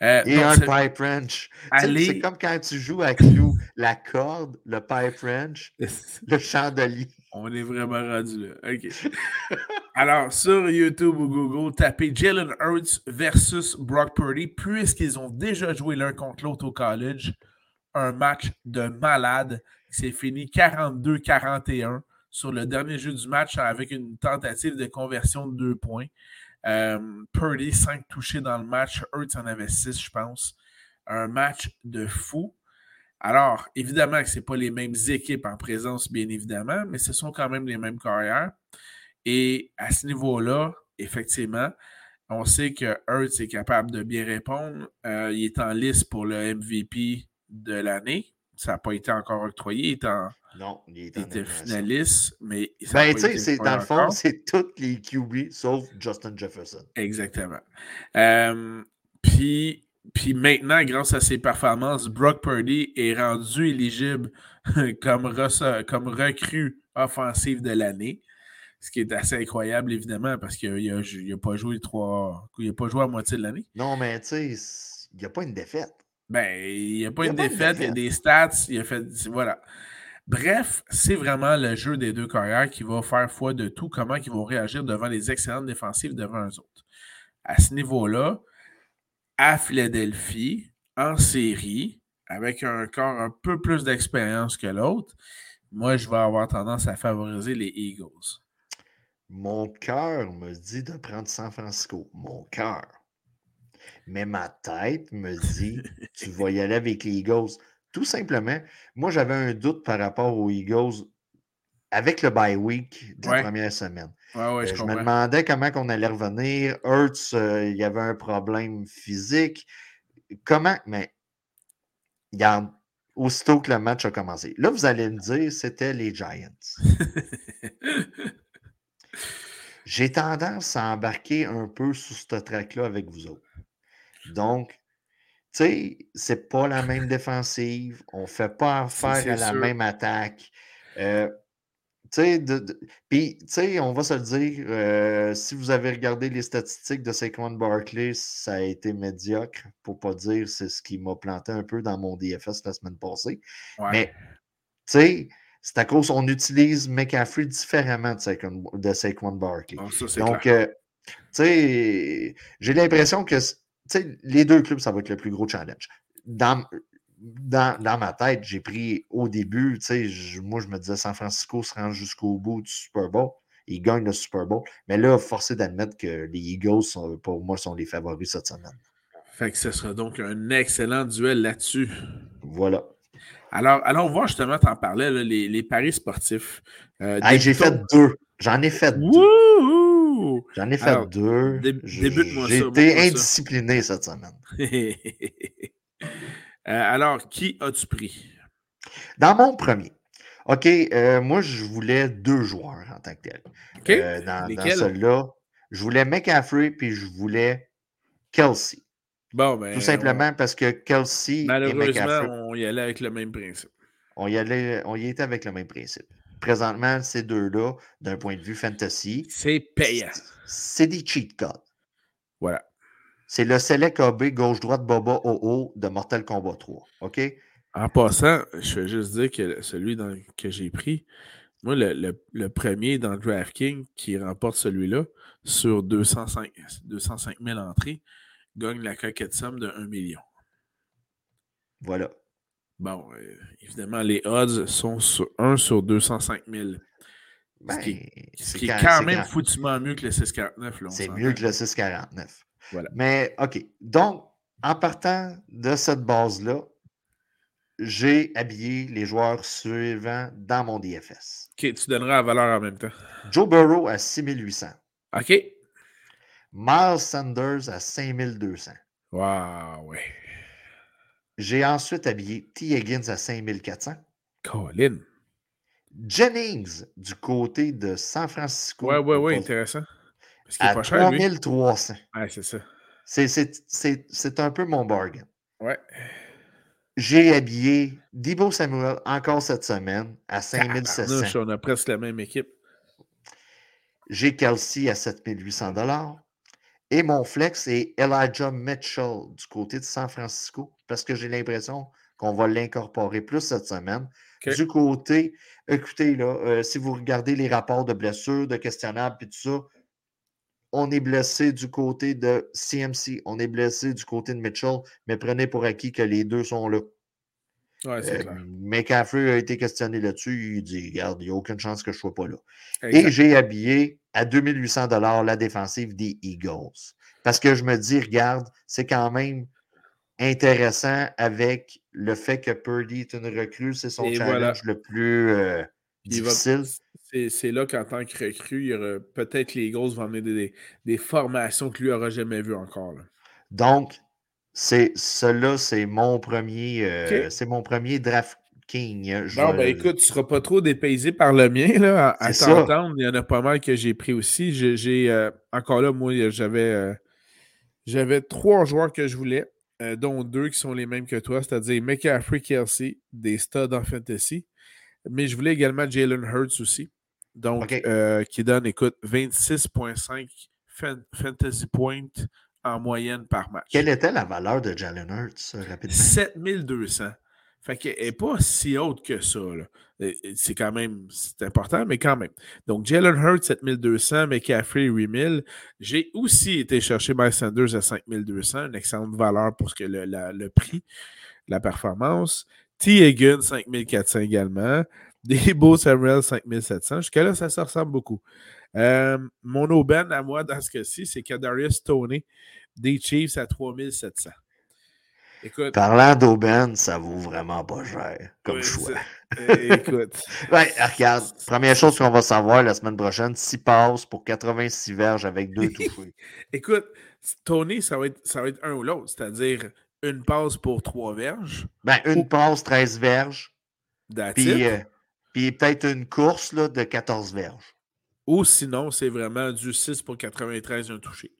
Euh, et un pipe wrench. C'est comme quand tu joues à Q, la corde, le pipe wrench, [laughs] le chandelier. On est vraiment rendu là. OK. [laughs] Alors, sur YouTube ou Google, tapez Jalen Hurts versus Brock Purdy, puisqu'ils ont déjà joué l'un contre l'autre au college. Un match de malade. C'est fini 42-41 sur le dernier jeu du match avec une tentative de conversion de deux points. Euh, Purdy, 5 touchés dans le match. Hurts en avait 6, je pense. Un match de fou. Alors, évidemment que ce pas les mêmes équipes en présence, bien évidemment, mais ce sont quand même les mêmes carrières. Et à ce niveau-là, effectivement, on sait que Hurts est capable de bien répondre. Euh, il est en liste pour le MVP de l'année. Ça n'a pas été encore octroyé. Il est en, non, il, était finaliste, mais. Ben, tu sais, dans le fond, c'est tous les QB sauf Justin Jefferson. Exactement. Euh, puis, puis maintenant, grâce à ses performances, Brock Purdy est rendu éligible [laughs] comme, comme recrue offensive de l'année. Ce qui est assez incroyable, évidemment, parce qu'il n'a pas joué trois. Il n'a pas joué à moitié de l'année. Non, mais tu sais, il n'y a pas une défaite. Ben, il n'y a pas, une, défaite, il y a des stats, il a fait. Voilà. Bref, c'est vraiment le jeu des deux carrières qui va faire foi de tout, comment ils vont réagir devant les excellentes défensives devant eux autres. À ce niveau-là, à Philadelphie, en série, avec un corps un peu plus d'expérience que l'autre, moi, je vais avoir tendance à favoriser les Eagles. Mon cœur me dit de prendre San Francisco. Mon cœur. Mais ma tête me dit, tu vas y aller avec les Eagles. Tout simplement, moi, j'avais un doute par rapport aux Eagles avec le bye week de la première semaine. Euh, je, me demandais comment on allait revenir. Hurts, euh, il y avait un problème physique. Comment? Mais, regarde, aussitôt que le match a commencé. Là, vous allez me dire, c'était les Giants. [laughs] J'ai tendance à embarquer un peu sous ce track-là avec vous autres. Donc, tu sais, c'est pas la même défensive. On ne fait pas [laughs] affaire à la même attaque. Euh, tu sais, on va se le dire, euh, si vous avez regardé les statistiques de Saquon Barkley, ça a été médiocre, pour pas dire c'est ce qui m'a planté un peu dans mon DFS la semaine passée. Mais, tu sais, c'est à cause qu'on utilise McCaffrey différemment de Saquon, de Saquon Barkley. Ah, Donc, euh, tu sais, j'ai l'impression que les deux clubs, ça va être le plus gros challenge. Dans, dans, ma tête, j'ai pris au début, moi, je me disais San Francisco se rend jusqu'au bout du Super Bowl. Ils gagnent le Super Bowl. Mais là, forcé d'admettre que les Eagles, sont, pour moi, sont les favoris cette semaine. Fait que ce sera donc un excellent duel là-dessus. Voilà. Alors, allons voir justement, tu en parlais, les, paris sportifs. Euh, j'ai fait deux. J'en ai fait deux. J'en ai fait deux. J'ai été indiscipliné cette semaine. [laughs] Euh, alors, qui as-tu pris? Dans mon premier. OK, euh, moi, je voulais deux joueurs en tant que tel. Euh, dans, dans celui-là, je voulais McCaffrey puis je voulais Kelsey. Bon, ben, Tout simplement parce que Kelsey Malheureusement, on y allait avec le même principe. On y, allait, on y était avec le même principe. Présentement, ces deux-là, d'un point de vue fantasy, c'est payant. C'est des cheat codes. Voilà. C'est le Select AB gauche-droite Boba OO de Mortal Kombat 3. OK? En passant, je vais juste dire que celui que j'ai pris, moi, le, premier dans DraftKings qui remporte celui-là sur 205, 205 000 entrées gagne la coquette somme de 1 million. Voilà. Bon, euh, évidemment, les odds sont sur 1 sur 205 000. ce qui, ben, est, quand, même foutument mieux que le 649. C'est mieux que le 649. Mais OK. Donc, en partant de cette base-là, j'ai habillé les joueurs suivants dans mon DFS. OK, tu donneras la valeur en même temps. Joe Burrow à 6800. OK. Miles Sanders à 5200. Wow, oui. J'ai ensuite habillé T. Higgins à 5400. Colin. Jennings du côté de San Francisco. Ouais, ouais, ouais, intéressant à 3300. Ouais, c'est ça. C'est un peu mon bargain. Ouais. J'ai habillé Debo Samuel encore cette semaine à 5700. On a presque la même équipe. J'ai Kelsey à 7800 et mon flex est Elijah Mitchell du côté de San Francisco parce que j'ai l'impression qu'on va l'incorporer plus cette semaine. Du côté, écoutez, là, euh, si vous regardez les rapports de blessures, de questionnaires et tout ça, on est blessé du côté de CMC, on est blessé du côté de Mitchell, mais prenez pour acquis que les deux sont là. Ouais, c'est euh, McCaffrey a été questionné là-dessus. Il dit Regarde, il n'y a aucune chance que je ne sois pas là. Et j'ai habillé à 2800 la défensive des Eagles. Parce que je me dis Regarde, c'est quand même intéressant avec le fait que Purdy est une recrue. C'est son challenge le plus euh, difficile c'est là qu'en tant que recrue, il y aura peut-être les grosses vont amener des, formations que lui n'aura jamais vues encore. Donc, c'est cela, c'est mon premier euh, c'est mon premier draft king. Hein, non, ben écoute, tu ne seras pas trop dépaysé par le mien. Là, à t'entendre, il y en a pas mal que j'ai pris aussi. J'ai euh, encore là, moi, j'avais euh, j'avais trois joueurs que je voulais, dont deux qui sont les mêmes que toi, c'est-à-dire McCaffrey Kelsey, des studs en fantasy. Mais je voulais également Jalen Hurts aussi. Donc, euh, qui donne, écoute, 26,5 fantasy points en moyenne par match. Quelle était la valeur de Jalen Hurts, euh, rapidement? 7200. Fait qu'elle n'est pas si haute que ça. C'est quand même, important, mais quand même. Donc, Jalen Hurts, 7200, McCaffrey, 8000. J'ai aussi été chercher Miles Sanders à 5200, une excellente valeur pour ce que le, prix, la performance. T. Higgins, 5400 également. [laughs] Beaux Samuel 5700. Jusqu'à-là, ça se ressemble beaucoup. Euh, mon aubaine à moi dans ce cas-ci, c'est Kadarius Tony des Chiefs à 3700. Écoute, Parlant d'aubaine, ça vaut vraiment pas cher comme choix. Eh, écoute. [laughs] ouais, regarde, première chose qu'on va savoir la semaine prochaine, 6 passes pour 86 verges avec deux [laughs] touchés. écoute, Tony, ça va, être, ça va être un ou l'autre, c'est-à-dire une passe pour 3 verges. Ben, une passe, 13 verges. Puis, euh, puis peut-être une course là, de 14 verges. Ou sinon, c'est vraiment du 6 pour 93, un touché.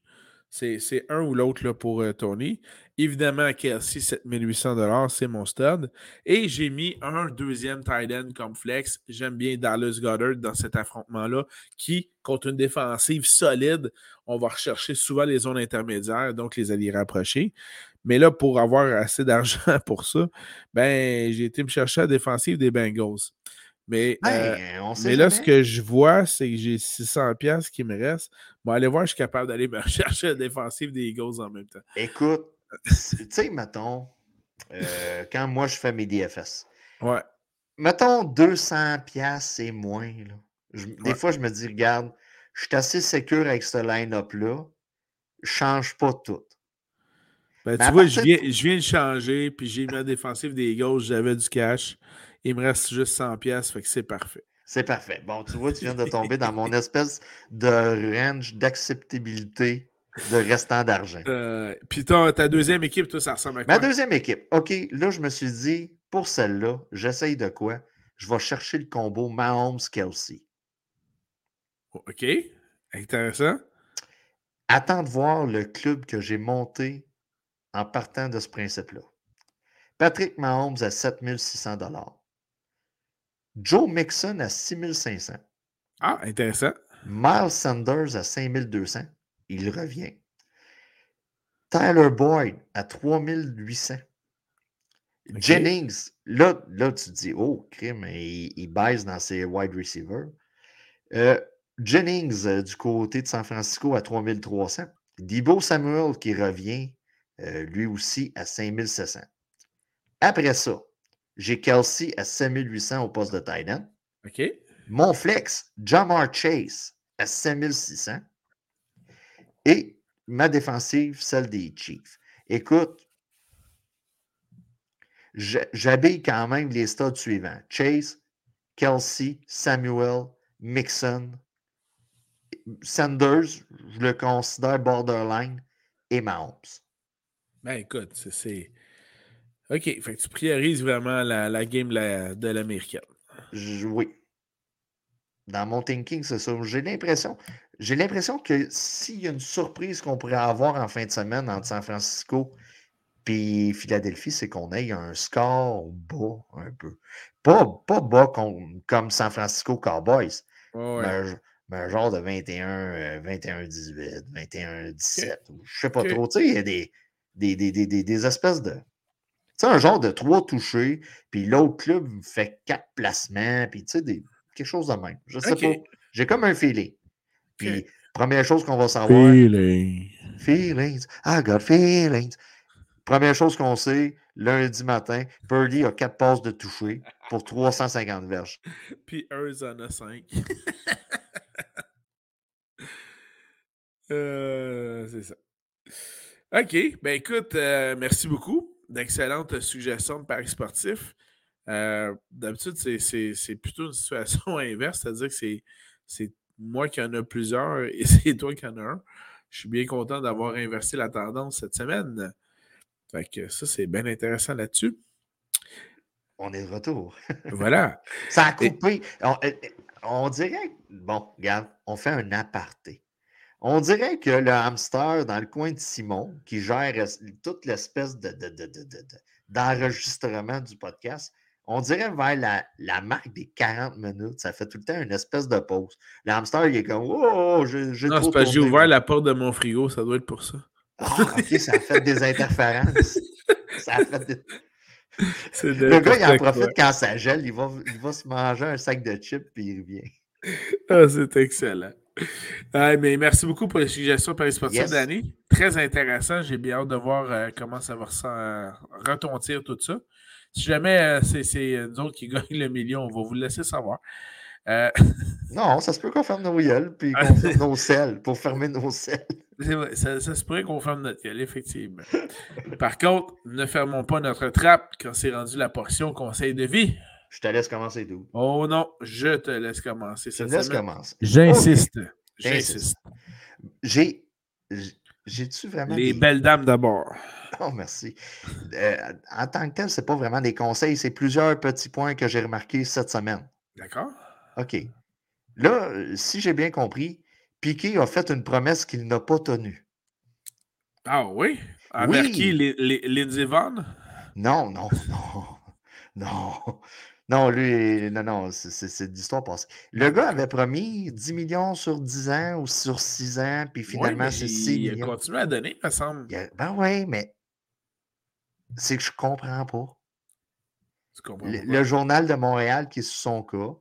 C'est un ou l'autre pour euh, Tony. Évidemment, Kelsey, 7800 c'est mon stud. Et j'ai mis un deuxième tight end comme flex. J'aime bien Dallas Goddard dans cet affrontement-là, qui, contre une défensive solide, on va rechercher souvent les zones intermédiaires, donc les alliés rapprochés. Mais là, pour avoir assez d'argent [laughs] pour ça, ben, j'ai été me chercher la défensive des Bengals. Mais, euh, mais là, ce que je vois, c'est que j'ai 600 pièces qui me restent. Bon, allez voir, je suis capable d'aller [laughs] me chercher la défensive des Eagles en même temps. Écoute, tu sais, mettons, euh, quand moi je fais mes DFS. Ouais. Mettons 200 pièces et moins. Des fois, je me dis, regarde, je suis assez sécure avec ce line-up-là. Je change pas tout. Ben, tu vois, je viens, je viens de changer, puis j'ai mis la défensive des Eagles, j'avais du cash. Il me reste juste 100 pièces, fait que c'est parfait. C'est parfait. Bon, tu vois, tu viens de tomber dans mon [laughs] espèce de range d'acceptabilité de restant d'argent. Euh, puis ta, deuxième équipe, toi, ça ressemble à quoi? Ma deuxième équipe. OK, là, je me suis dit, pour celle-là, j'essaye de quoi? Je vais chercher le combo Mahomes-Kelsey. OK, intéressant. Attends de voir le club que j'ai monté en partant de ce principe-là. Patrick Mahomes à 7600 Joe Mixon à 6500. Ah, intéressant. Miles Sanders à 5200. Il revient. Tyler Boyd à 3800. Jennings, là, là, tu te dis, oh, crime, il, il baisse dans ses wide receivers. Euh, Jennings euh, du côté de San Francisco à 3300. Debo Samuel qui revient euh, lui aussi à 5700. Après ça, j'ai Kelsey à 7800 au poste de tight end. OK. Mon flex, Jamar Chase à 5600. Et ma défensive, celle des Chiefs. Écoute, j'habille quand même les stades suivants. Chase, Kelsey, Samuel, Mixon, Sanders, je le considère borderline, et Mahomes. Ben écoute, c'est OK. Fait que tu priorises vraiment la, game de l'américaine. Oui. Dans mon thinking, c'est ça. J'ai l'impression. J'ai l'impression que s'il y a une surprise qu'on pourrait avoir en fin de semaine entre San Francisco et Philadelphie, c'est qu'on ait un score bas un peu. Pas, pas bas comme, San Francisco Cowboys, mais, un genre de 21, 21-18, 21-17. Je sais pas trop. Tu sais, il y a des, des espèces de c'est un genre de trois touchés, puis l'autre club fait quatre placements, puis tu sais, quelque chose de même. Je sais pas. J'ai comme un feeling. Puis, première chose qu'on va savoir. Feelings. Feelings. I got feelings. Première chose qu'on sait, lundi matin, Purdy a quatre passes de toucher pour 350 verges. [laughs] Puis Earth en a cinq. [laughs] Euh, c'est ça. OK. Ben écoute, euh, merci beaucoup d'excellentes suggestions de paris sportifs. Euh, d'habitude, c'est plutôt une situation [laughs] inverse, c'est-à-dire que c'est moi qui en ai plusieurs et [laughs] c'est toi qui en as un. Je suis bien content d'avoir inversé la tendance cette semaine. Fait que ça, c'est bien intéressant là-dessus. On est de retour. [laughs] voilà. Ça a coupé. On, euh, on, dirait. Bon, regarde, on fait un aparté. On dirait que le hamster dans le coin de Simon, qui gère toute l'espèce d'enregistrement du podcast, on dirait vers la, marque des 40 minutes, ça fait tout le temps une espèce de pause. Le hamster, il est comme Oh, j'ai Non, c'est parce que j'ai ouvert la porte de mon frigo, ça doit être pour ça. Ah, ok, ça a fait des interférences. [laughs] ça a fait des... Le gars, il en profite quand ça gèle, il va, il va se manger un sac de chips puis il revient. Ah, c'est excellent. mais merci beaucoup pour les suggestions Paris Sportif Danny. Très intéressant. J'ai bien hâte de voir euh, comment ça va retentir tout ça. Si jamais euh, c'est nous autres qui gagnent le million, on va vous le laisser savoir. Euh, [laughs] non, ça se peut qu'on ferme nos gueules puis qu'on ferme nos selles pour fermer nos selles. Vrai, ça, se pourrait qu'on ferme notre gueule, effectivement. Par contre, ne fermons pas notre trappe quand c'est rendu la portion conseil de vie. Je te laisse commencer, tout. Oh non, je te laisse commencer. Je te laisse commencer. J'insiste. J'insiste. J'ai. J'ai-tu vraiment. Les belles dames d'abord. [laughs] Oh, merci. Euh, en tant que tel, ce n'est pas vraiment des conseils, c'est plusieurs petits points que j'ai remarqués cette semaine. D'accord. OK. Là, si j'ai bien compris, Piquet a fait une promesse qu'il n'a pas tenue. Ah oui? Avec qui? Lindsey Vonn? Non, non, [laughs] non. Non. Non, lui, non, non, c'est l'histoire passée. Le gars avait promis 10 millions sur 10 ans ou sur 6 ans, puis finalement, c'est 6 millions. Il a continué à donner, il me semble. ben oui, mais c'est que je comprends pas. comprends le, le, journal de Montréal, qui est sous son cas,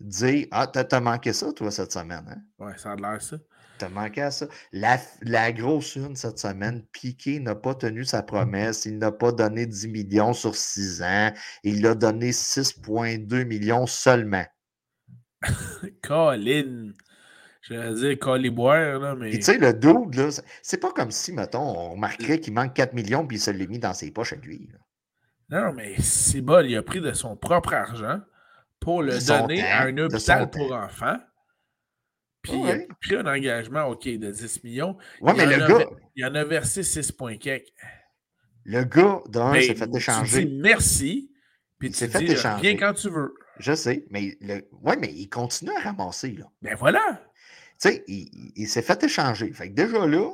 dit Ah, t'as manqué ça, toi, cette semaine. Hein? Ouais, ça a l'air ça. T'as manqué à ça. La, la, grosse une cette semaine, Piqué n'a pas tenu sa promesse. Il n'a pas donné 10 millions sur 6 ans. Il a donné 6,2 millions seulement. [laughs] Colin! Je vais dire Coliboire, là, mais. tu sais, le double, là, c'est pas comme si, mettons, on remarquerait qu'il manque 4 millions puis il se l'est mis dans ses poches à lui. Non, mais c'est il a pris de son propre argent pour le donner à un hôpital pour enfants. Puis il a pris un engagement, OK, de 10 millions. Ouais, mais le gars. il en a versé 6,4. Le gars, d'un, s'est fait échanger. Tu dis merci, puis tu s'est fait échanger. Viens quand tu veux. Je sais, mais le... ouais, mais il continue à ramasser. Là. Ben voilà. Tu sais, il, s'est fait échanger. Fait que déjà là,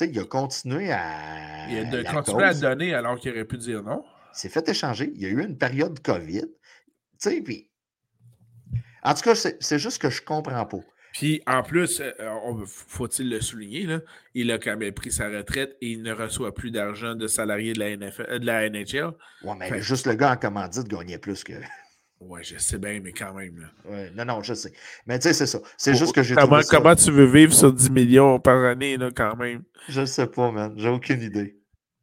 il a continué à. Il a continué à donner alors qu'il aurait pu dire non. Il s'est fait échanger. Il y a eu une période COVID. En tout cas, c'est juste que je comprends pas. Puis en plus, euh, faut-il le souligner, là, il a quand même pris sa retraite et il ne reçoit plus d'argent de salarié de la, NFL, de la NHL. Ouais, mais juste le gars en commandite gagnait plus que. Ouais, je sais bien, mais quand même. Là. Ouais, non, non, je sais. Mais tu sais, c'est ça. C'est juste que j'ai comment, comment tu veux vivre sur 10 millions par année, là, quand même? Je sais pas, man. J'ai aucune idée.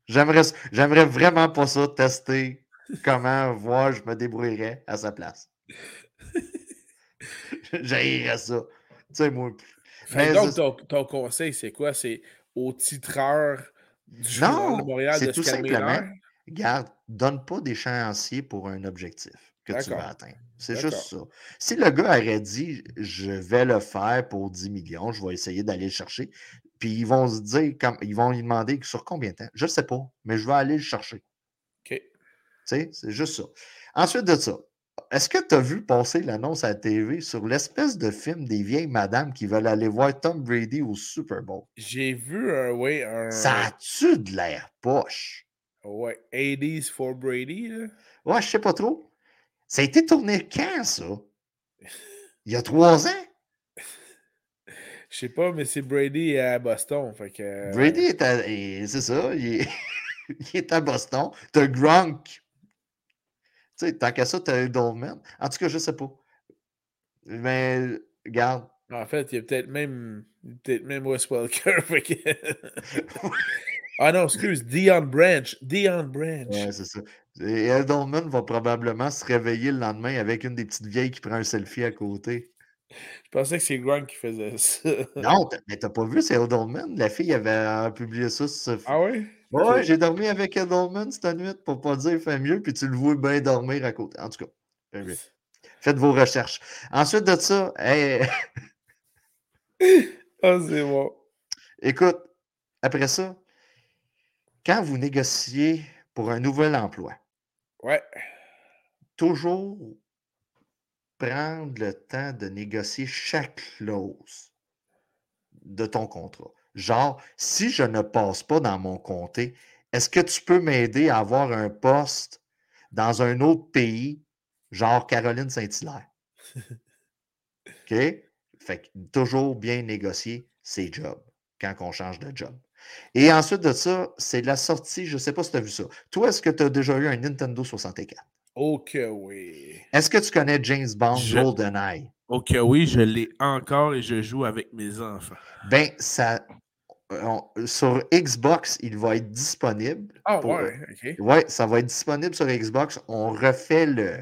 J'aimerais vraiment pas ça, tester comment voir je me débrouillerais à sa place. [laughs] J'haïrais ça. Tu sais, moi. donc, ton, conseil, c'est quoi? C'est au titreur du non, de Montréal de tout simplement, garde, donne pas d'échéancier pour un objectif que tu vas atteindre. C'est juste ça. Si le gars aurait dit je vais le faire pour 10 millions, je vais essayer d'aller le chercher, puis ils vont se dire, ils vont lui demander sur combien de temps? Je ne sais pas, mais je vais aller le chercher. OK. C'est juste ça. Ensuite de ça, est-ce que tu as vu passer l'annonce à la TV sur l'espèce de film des vieilles madames qui veulent aller voir Tom Brady au Super Bowl? J'ai vu un, oui, un. Ça a-tu de l'air poche? Ouais, 80s for Brady, là? Ouais, je sais pas trop. Ça a été tourné quand, ça? Il y a trois ans? Je sais pas, mais c'est Brady à Boston. Fait que... Brady est à. C'est ça, il est... [laughs] il est à Boston. T'as Gronk tu sais, tant qu'à ça, tu as Dolman. En tout cas, je sais pas. Mais, regarde. En fait, il y a peut-être même, peut même Wes Welker. [laughs] [laughs] ah non, excuse, Dion Branch. Dion Branch. Ouais, c'est ça. Et Edelman va probablement se réveiller le lendemain avec une des petites vieilles qui prend un selfie à côté. Je pensais que c'est Gronk qui faisait ça. non, mais t'as pas vu, c'est Edelman. La fille avait publié ça sur Ah oui? Ouais, j'ai dormi avec Edelman cette nuit pour pas dire fait mieux, puis tu le vois bien dormir à côté. En tout cas, faites vos recherches. Ensuite de ça, hey... oh, [laughs] c'est bon. Écoute, après ça, quand vous négociez pour un nouvel emploi, ouais. toujours prendre le temps de négocier chaque clause de ton contrat. Genre, si je ne passe pas dans mon comté, est-ce que tu peux m'aider à avoir un poste dans un autre pays, genre Caroline Saint-Hilaire? [laughs] OK? Fait que toujours bien négocier ses jobs quand on change de job. Et ensuite de ça, c'est la sortie, je ne sais pas si tu as vu ça. Toi, est-ce que tu as déjà eu un Nintendo 64? Ok, oui. Est-ce que tu connais James Bond GoldenEye? Ok, oui, je l'ai encore et je joue avec mes enfants. Ben, ça. sur Xbox, il va être disponible. Ah ouais, ok. Ouais, ça va être disponible sur Xbox. On refait le.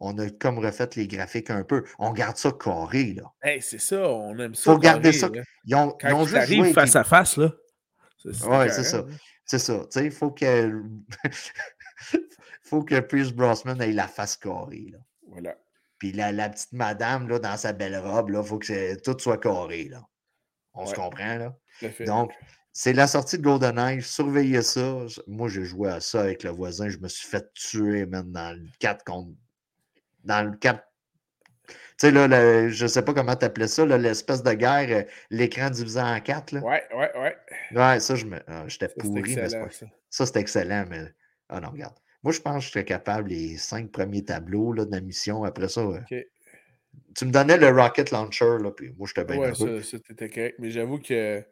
On a comme refait les graphiques un peu. On garde ça carré, là. Hey, c'est ça, on aime ça. Faut garder ça. Ils ont, Quand ils face à face, là. Ouais, c'est ça. C'est ça. Tu sais, il faut que. [laughs] faut que Pierce Brosnan ait la face carrée, là. Voilà. Puis la, la, petite madame, là, dans sa belle robe, il faut que tout soit carré. Là. On se comprend, là? Donc, c'est la sortie de GoldenEye. Surveillez ça. Moi, j'ai joué à ça avec le voisin. Je me suis fait tuer, même, dans le 4 contre. Dans le 4. Tu sais, là, je sais pas comment t'appelais ça, l'espèce de guerre, euh, l'écran divisé en 4. Là? Ouais, ouais, ouais. Ouais, ça, je me... Ah, j'étais pourri. Mais pas... Ça, ça c'était excellent, mais. Ah non, regarde. Moi, je pense que je serais capable les cinq premiers tableaux là, de la mission. Après ça, tu me donnais le rocket launcher, là, puis moi, je te bien Ouais, ça, c'était correct. Mais j'avoue que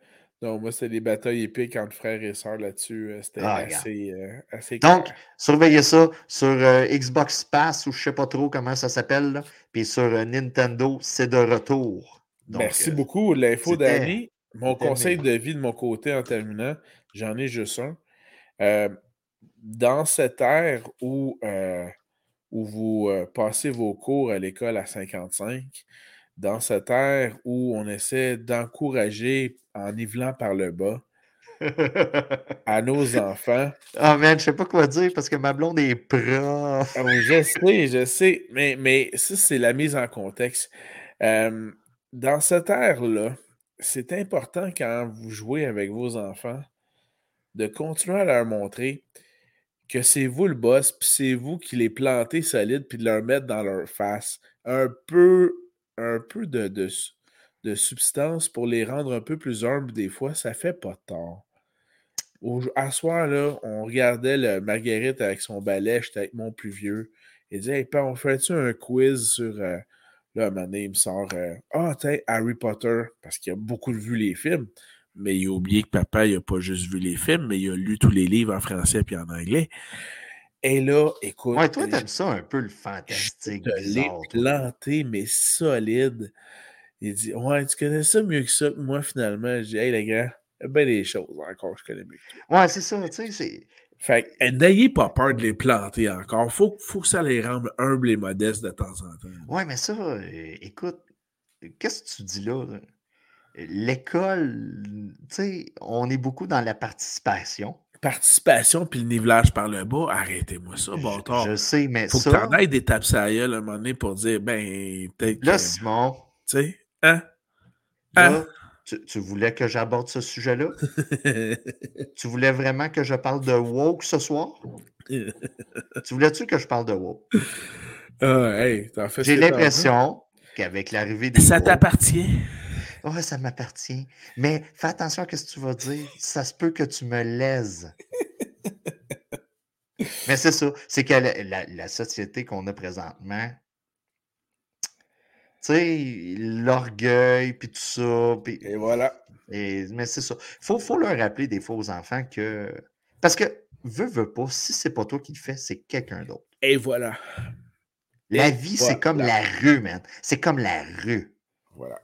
non, moi, c'était des batailles épiques entre frères et sœurs là-dessus. Euh, c'était ah, assez, euh, assez, Donc, surveillez ça sur euh, Xbox Pass ou je ne sais pas trop comment ça s'appelle. Puis sur Nintendo, c'est de retour. Merci beaucoup. L'info d'Annie. Mon conseil de vie de mon côté en terminant, j'en ai juste un dans cette ère où, euh, où vous euh, passez vos cours à l'école à 55, dans cette ère où on essaie d'encourager en nivelant par le bas [laughs] à nos enfants. Ah, oh man, je sais pas quoi dire parce que ma blonde est prof. Ah je sais, je sais, mais, mais ça, c'est la mise en contexte. dans cette ère-là, c'est important quand vous jouez avec vos enfants de continuer à leur montrer que c'est vous le boss, puis c'est vous qui les plantez solides, puis de leur mettre dans leur face un peu, un peu de, substance pour les rendre un peu plus humbles des fois, ça fait pas tort. Au, à soir, là, on regardait le Marguerite avec son balai, j'étais avec mon plus vieux. Il dit Hey, on fait-tu un quiz sur. Euh, là, un moment il me sort euh, Ah, oh, Harry Potter, parce qu'il a beaucoup vu les films mais il a oublié que papa, il n'a pas juste vu les films, mais il a lu tous les livres en français et en anglais. Et là, écoute. Ouais, toi, t'aimes ça un peu le fantastique. Je l'ai planté, mais solide. Il dit Ouais, tu connais ça mieux que ça. Moi, finalement, je dis Hey, les gars, il y a bien des choses encore je connais mieux que toi. Ouais, c'est ça, tu sais. Fait n'ayez pas peur de les planter encore. Faut, faut que ça les rende humbles et modestes de temps en temps. Ouais, mais ça, euh, écoute, qu'est-ce que tu dis là? là? l'école, tu sais, on est beaucoup dans la participation. Participation puis le nivelage par le bas, arrêtez-moi ça, bon Je, sais, mais faut ça. Faut que t'en aies des tapes à à un moment donné pour dire, ben, peut-être. Là, Simon. Tu sais, hein? hein? Tu, voulais que j'aborde ce sujet-là? [laughs] tu voulais vraiment que je parle de woke ce soir? [laughs] tu voulais-tu que je parle de woke? Ah, hey, J'ai l'impression qu'avec l'arrivée des. Ça t'appartient? Ouais, ça m'appartient. Mais fais attention à ce que tu vas dire. Ça se peut que tu me lèses. [laughs] Mais c'est ça. C'est que la, société qu'on a présentement, sais, l'orgueil, puis tout ça. Et voilà. mais c'est ça. Il faut, faut, leur rappeler des fois aux enfants que. Parce que, veux, veux pas, si c'est pas toi qui le fais, c'est quelqu'un d'autre. Et voilà. La vie, c'est comme la rue, man. C'est comme la rue. Voilà.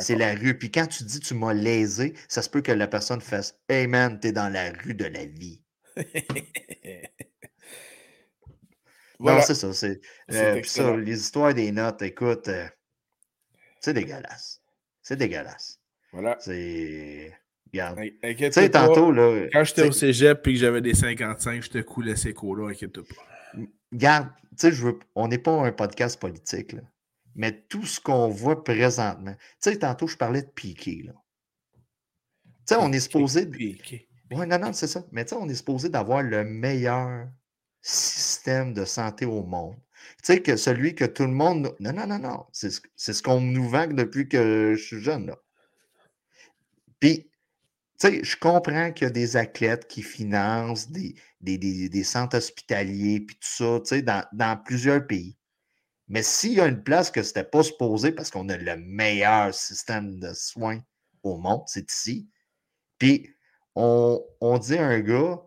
C'est la rue. Puis quand tu dis tu m'as lésé, ça se peut que la personne fasse Hey man, t'es dans la rue de la vie. [laughs] voilà. Non, c'est ça. C'est, euh, ça, les histoires des notes, écoute, euh, c'est dégueulasse. C'est dégueulasse. Voilà. C'est. Regarde. Tu sais, tantôt, là. Quand j'étais au cégep et que j'avais des 55, je te coulais ces cours-là, inquiète pas. Garde, tu sais, veux... on n'est pas un podcast politique, là mais tout ce qu'on voit présentement. Tu sais, tantôt, je parlais de Piqué, là. Tu sais, on est supposé. De... Oui, non, non, c'est ça. Mais tu sais, on est supposé d'avoir le meilleur système de santé au monde. Tu sais, que celui que tout le monde. Non, non, non, non. C'est ce qu'on nous vend depuis que je suis jeune, là. Puis, tu sais, je comprends qu'il y a des athlètes qui financent des, des, centres hospitaliers, puis tout ça, tu sais, dans, dans plusieurs pays. Mais s'il y a une place que ce n'était pas supposé parce qu'on a le meilleur système de soins au monde, c'est ici. Puis on, dit à un gars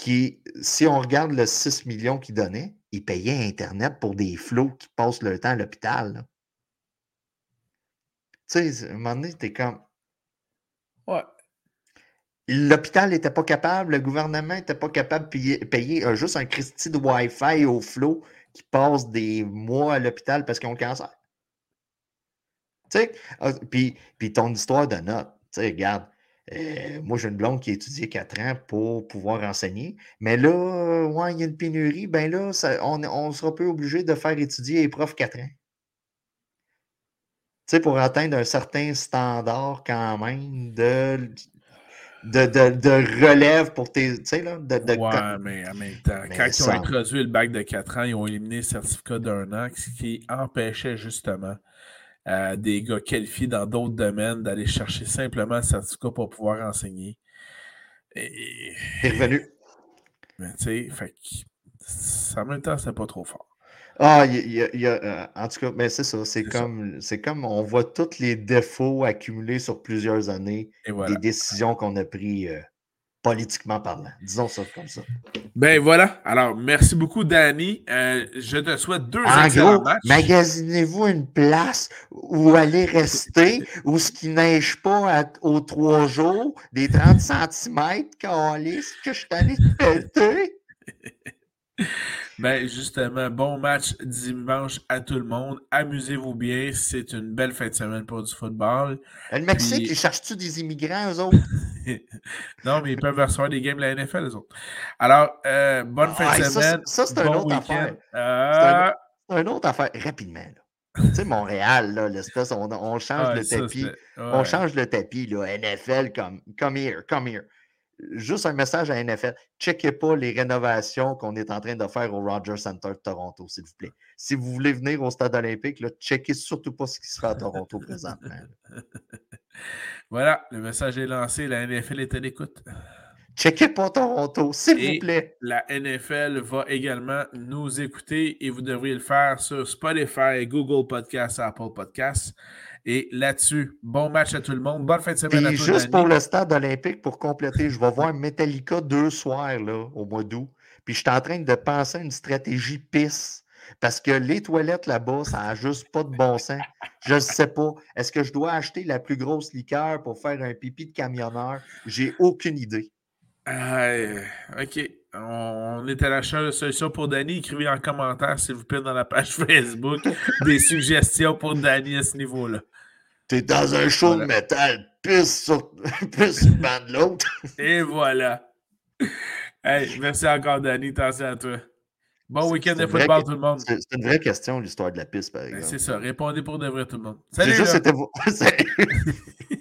qui, si on regarde le 6 millions qu'il donnait, ils payaient Internet pour des flots qui passent le temps à l'hôpital. Tu sais, à un moment donné, t'es comme. Ouais. L'hôpital n'était pas capable, le gouvernement n'était pas capable de payer, euh, juste un Christie de Wi-Fi au flot qui passe des mois à l'hôpital parce qu'ils ont le cancer. Tu sais, ah, puis, puis ton histoire de notes, tu sais, regarde, euh, moi j'ai une blonde qui a étudié 4 ans pour pouvoir enseigner, mais là, ouais, il y a une pénurie, ben là, on, on sera peu obligé de faire étudier les profs 4 ans. Tu sais, pour atteindre un certain standard quand même de de, de, de, relève pour tes. Tu sais, là. De, de ouais, mais en même temps, quand ils ont introduit le bac de 4 ans, ils ont éliminé le certificat d'un an, ce qui empêchait justement euh, des gars qualifiés dans d'autres domaines d'aller chercher simplement un certificat pour pouvoir enseigner. Et... Revenu. Mais tu sais, fait en même temps, c'est pas trop fort. Ah, il y a, y a euh, en tout cas, mais c'est ça. C'est comme, c'est comme on voit tous les défauts accumulés sur plusieurs années des décisions qu'on a prises euh, politiquement parlant. Disons ça comme ça. Ben voilà. Alors, merci beaucoup, Danny. Euh, je te souhaite deux en gros, Magasinez-vous une place où aller rester, où ce qui neige pas aux trois jours, des 30 cm, que je suis allé péter. Ben justement, bon match dimanche à tout le monde. Amusez-vous bien. C'est une belle fin de semaine pour du football. Le Mexique, ils cherchent-tu des immigrants, eux autres? [laughs] non, mais ils peuvent recevoir des games de la NFL, eux autres. Alors, euh, bonne fin de semaine. Ça, c'est une autre affaire. Euh, c'est une autre affaire. Rapidement, tu sais, Montréal, là, l'espèce, on, on change le tapis. On change le tapis, là, NFL, comme, come here, come here juste un message à NFL. Checkez pas les rénovations qu'on est en train de faire au Rogers Center de Toronto, s'il vous plaît. Si vous voulez venir au stade olympique, là, checkez surtout pas ce qui se fait à Toronto présentement. [laughs] voilà, le message est lancé. La NFL est à l'écoute. Checkez pas Toronto, s'il vous plaît. La NFL va également nous écouter et vous devriez le faire sur Spotify, Google Podcasts, Apple Podcasts. Et là-dessus, bon match à tout le monde. Bonne fin de semaine à tous. Juste pour le stade olympique, pour compléter, je vais voir Metallica deux soirs là, au mois d'août. Puis je suis en train de penser à une stratégie pisse. Parce que les toilettes là-bas, ça n'a juste pas de bon sens. Je ne sais pas. Est-ce que je dois acheter la plus grosse liqueur pour faire un pipi de camionneur? J'ai aucune idée. Euh, OK. On est à la de solution pour Danny. Écrivez en commentaire, s'il vous plaît, dans la page [laughs] Facebook, des suggestions pour Danny à ce niveau-là. T'es dans un show de métal, plus sur, [laughs] plus de l'autre. [laughs] Et voilà. Hey, merci encore, Danny. Attention à toi. Bon week-end de football, tout le monde. C'est une vraie question, l'histoire de la piste, par ben, exemple. C'est ça. Répondez pour de vrai, tout le monde. Salut! Juste, c'était vous. [laughs]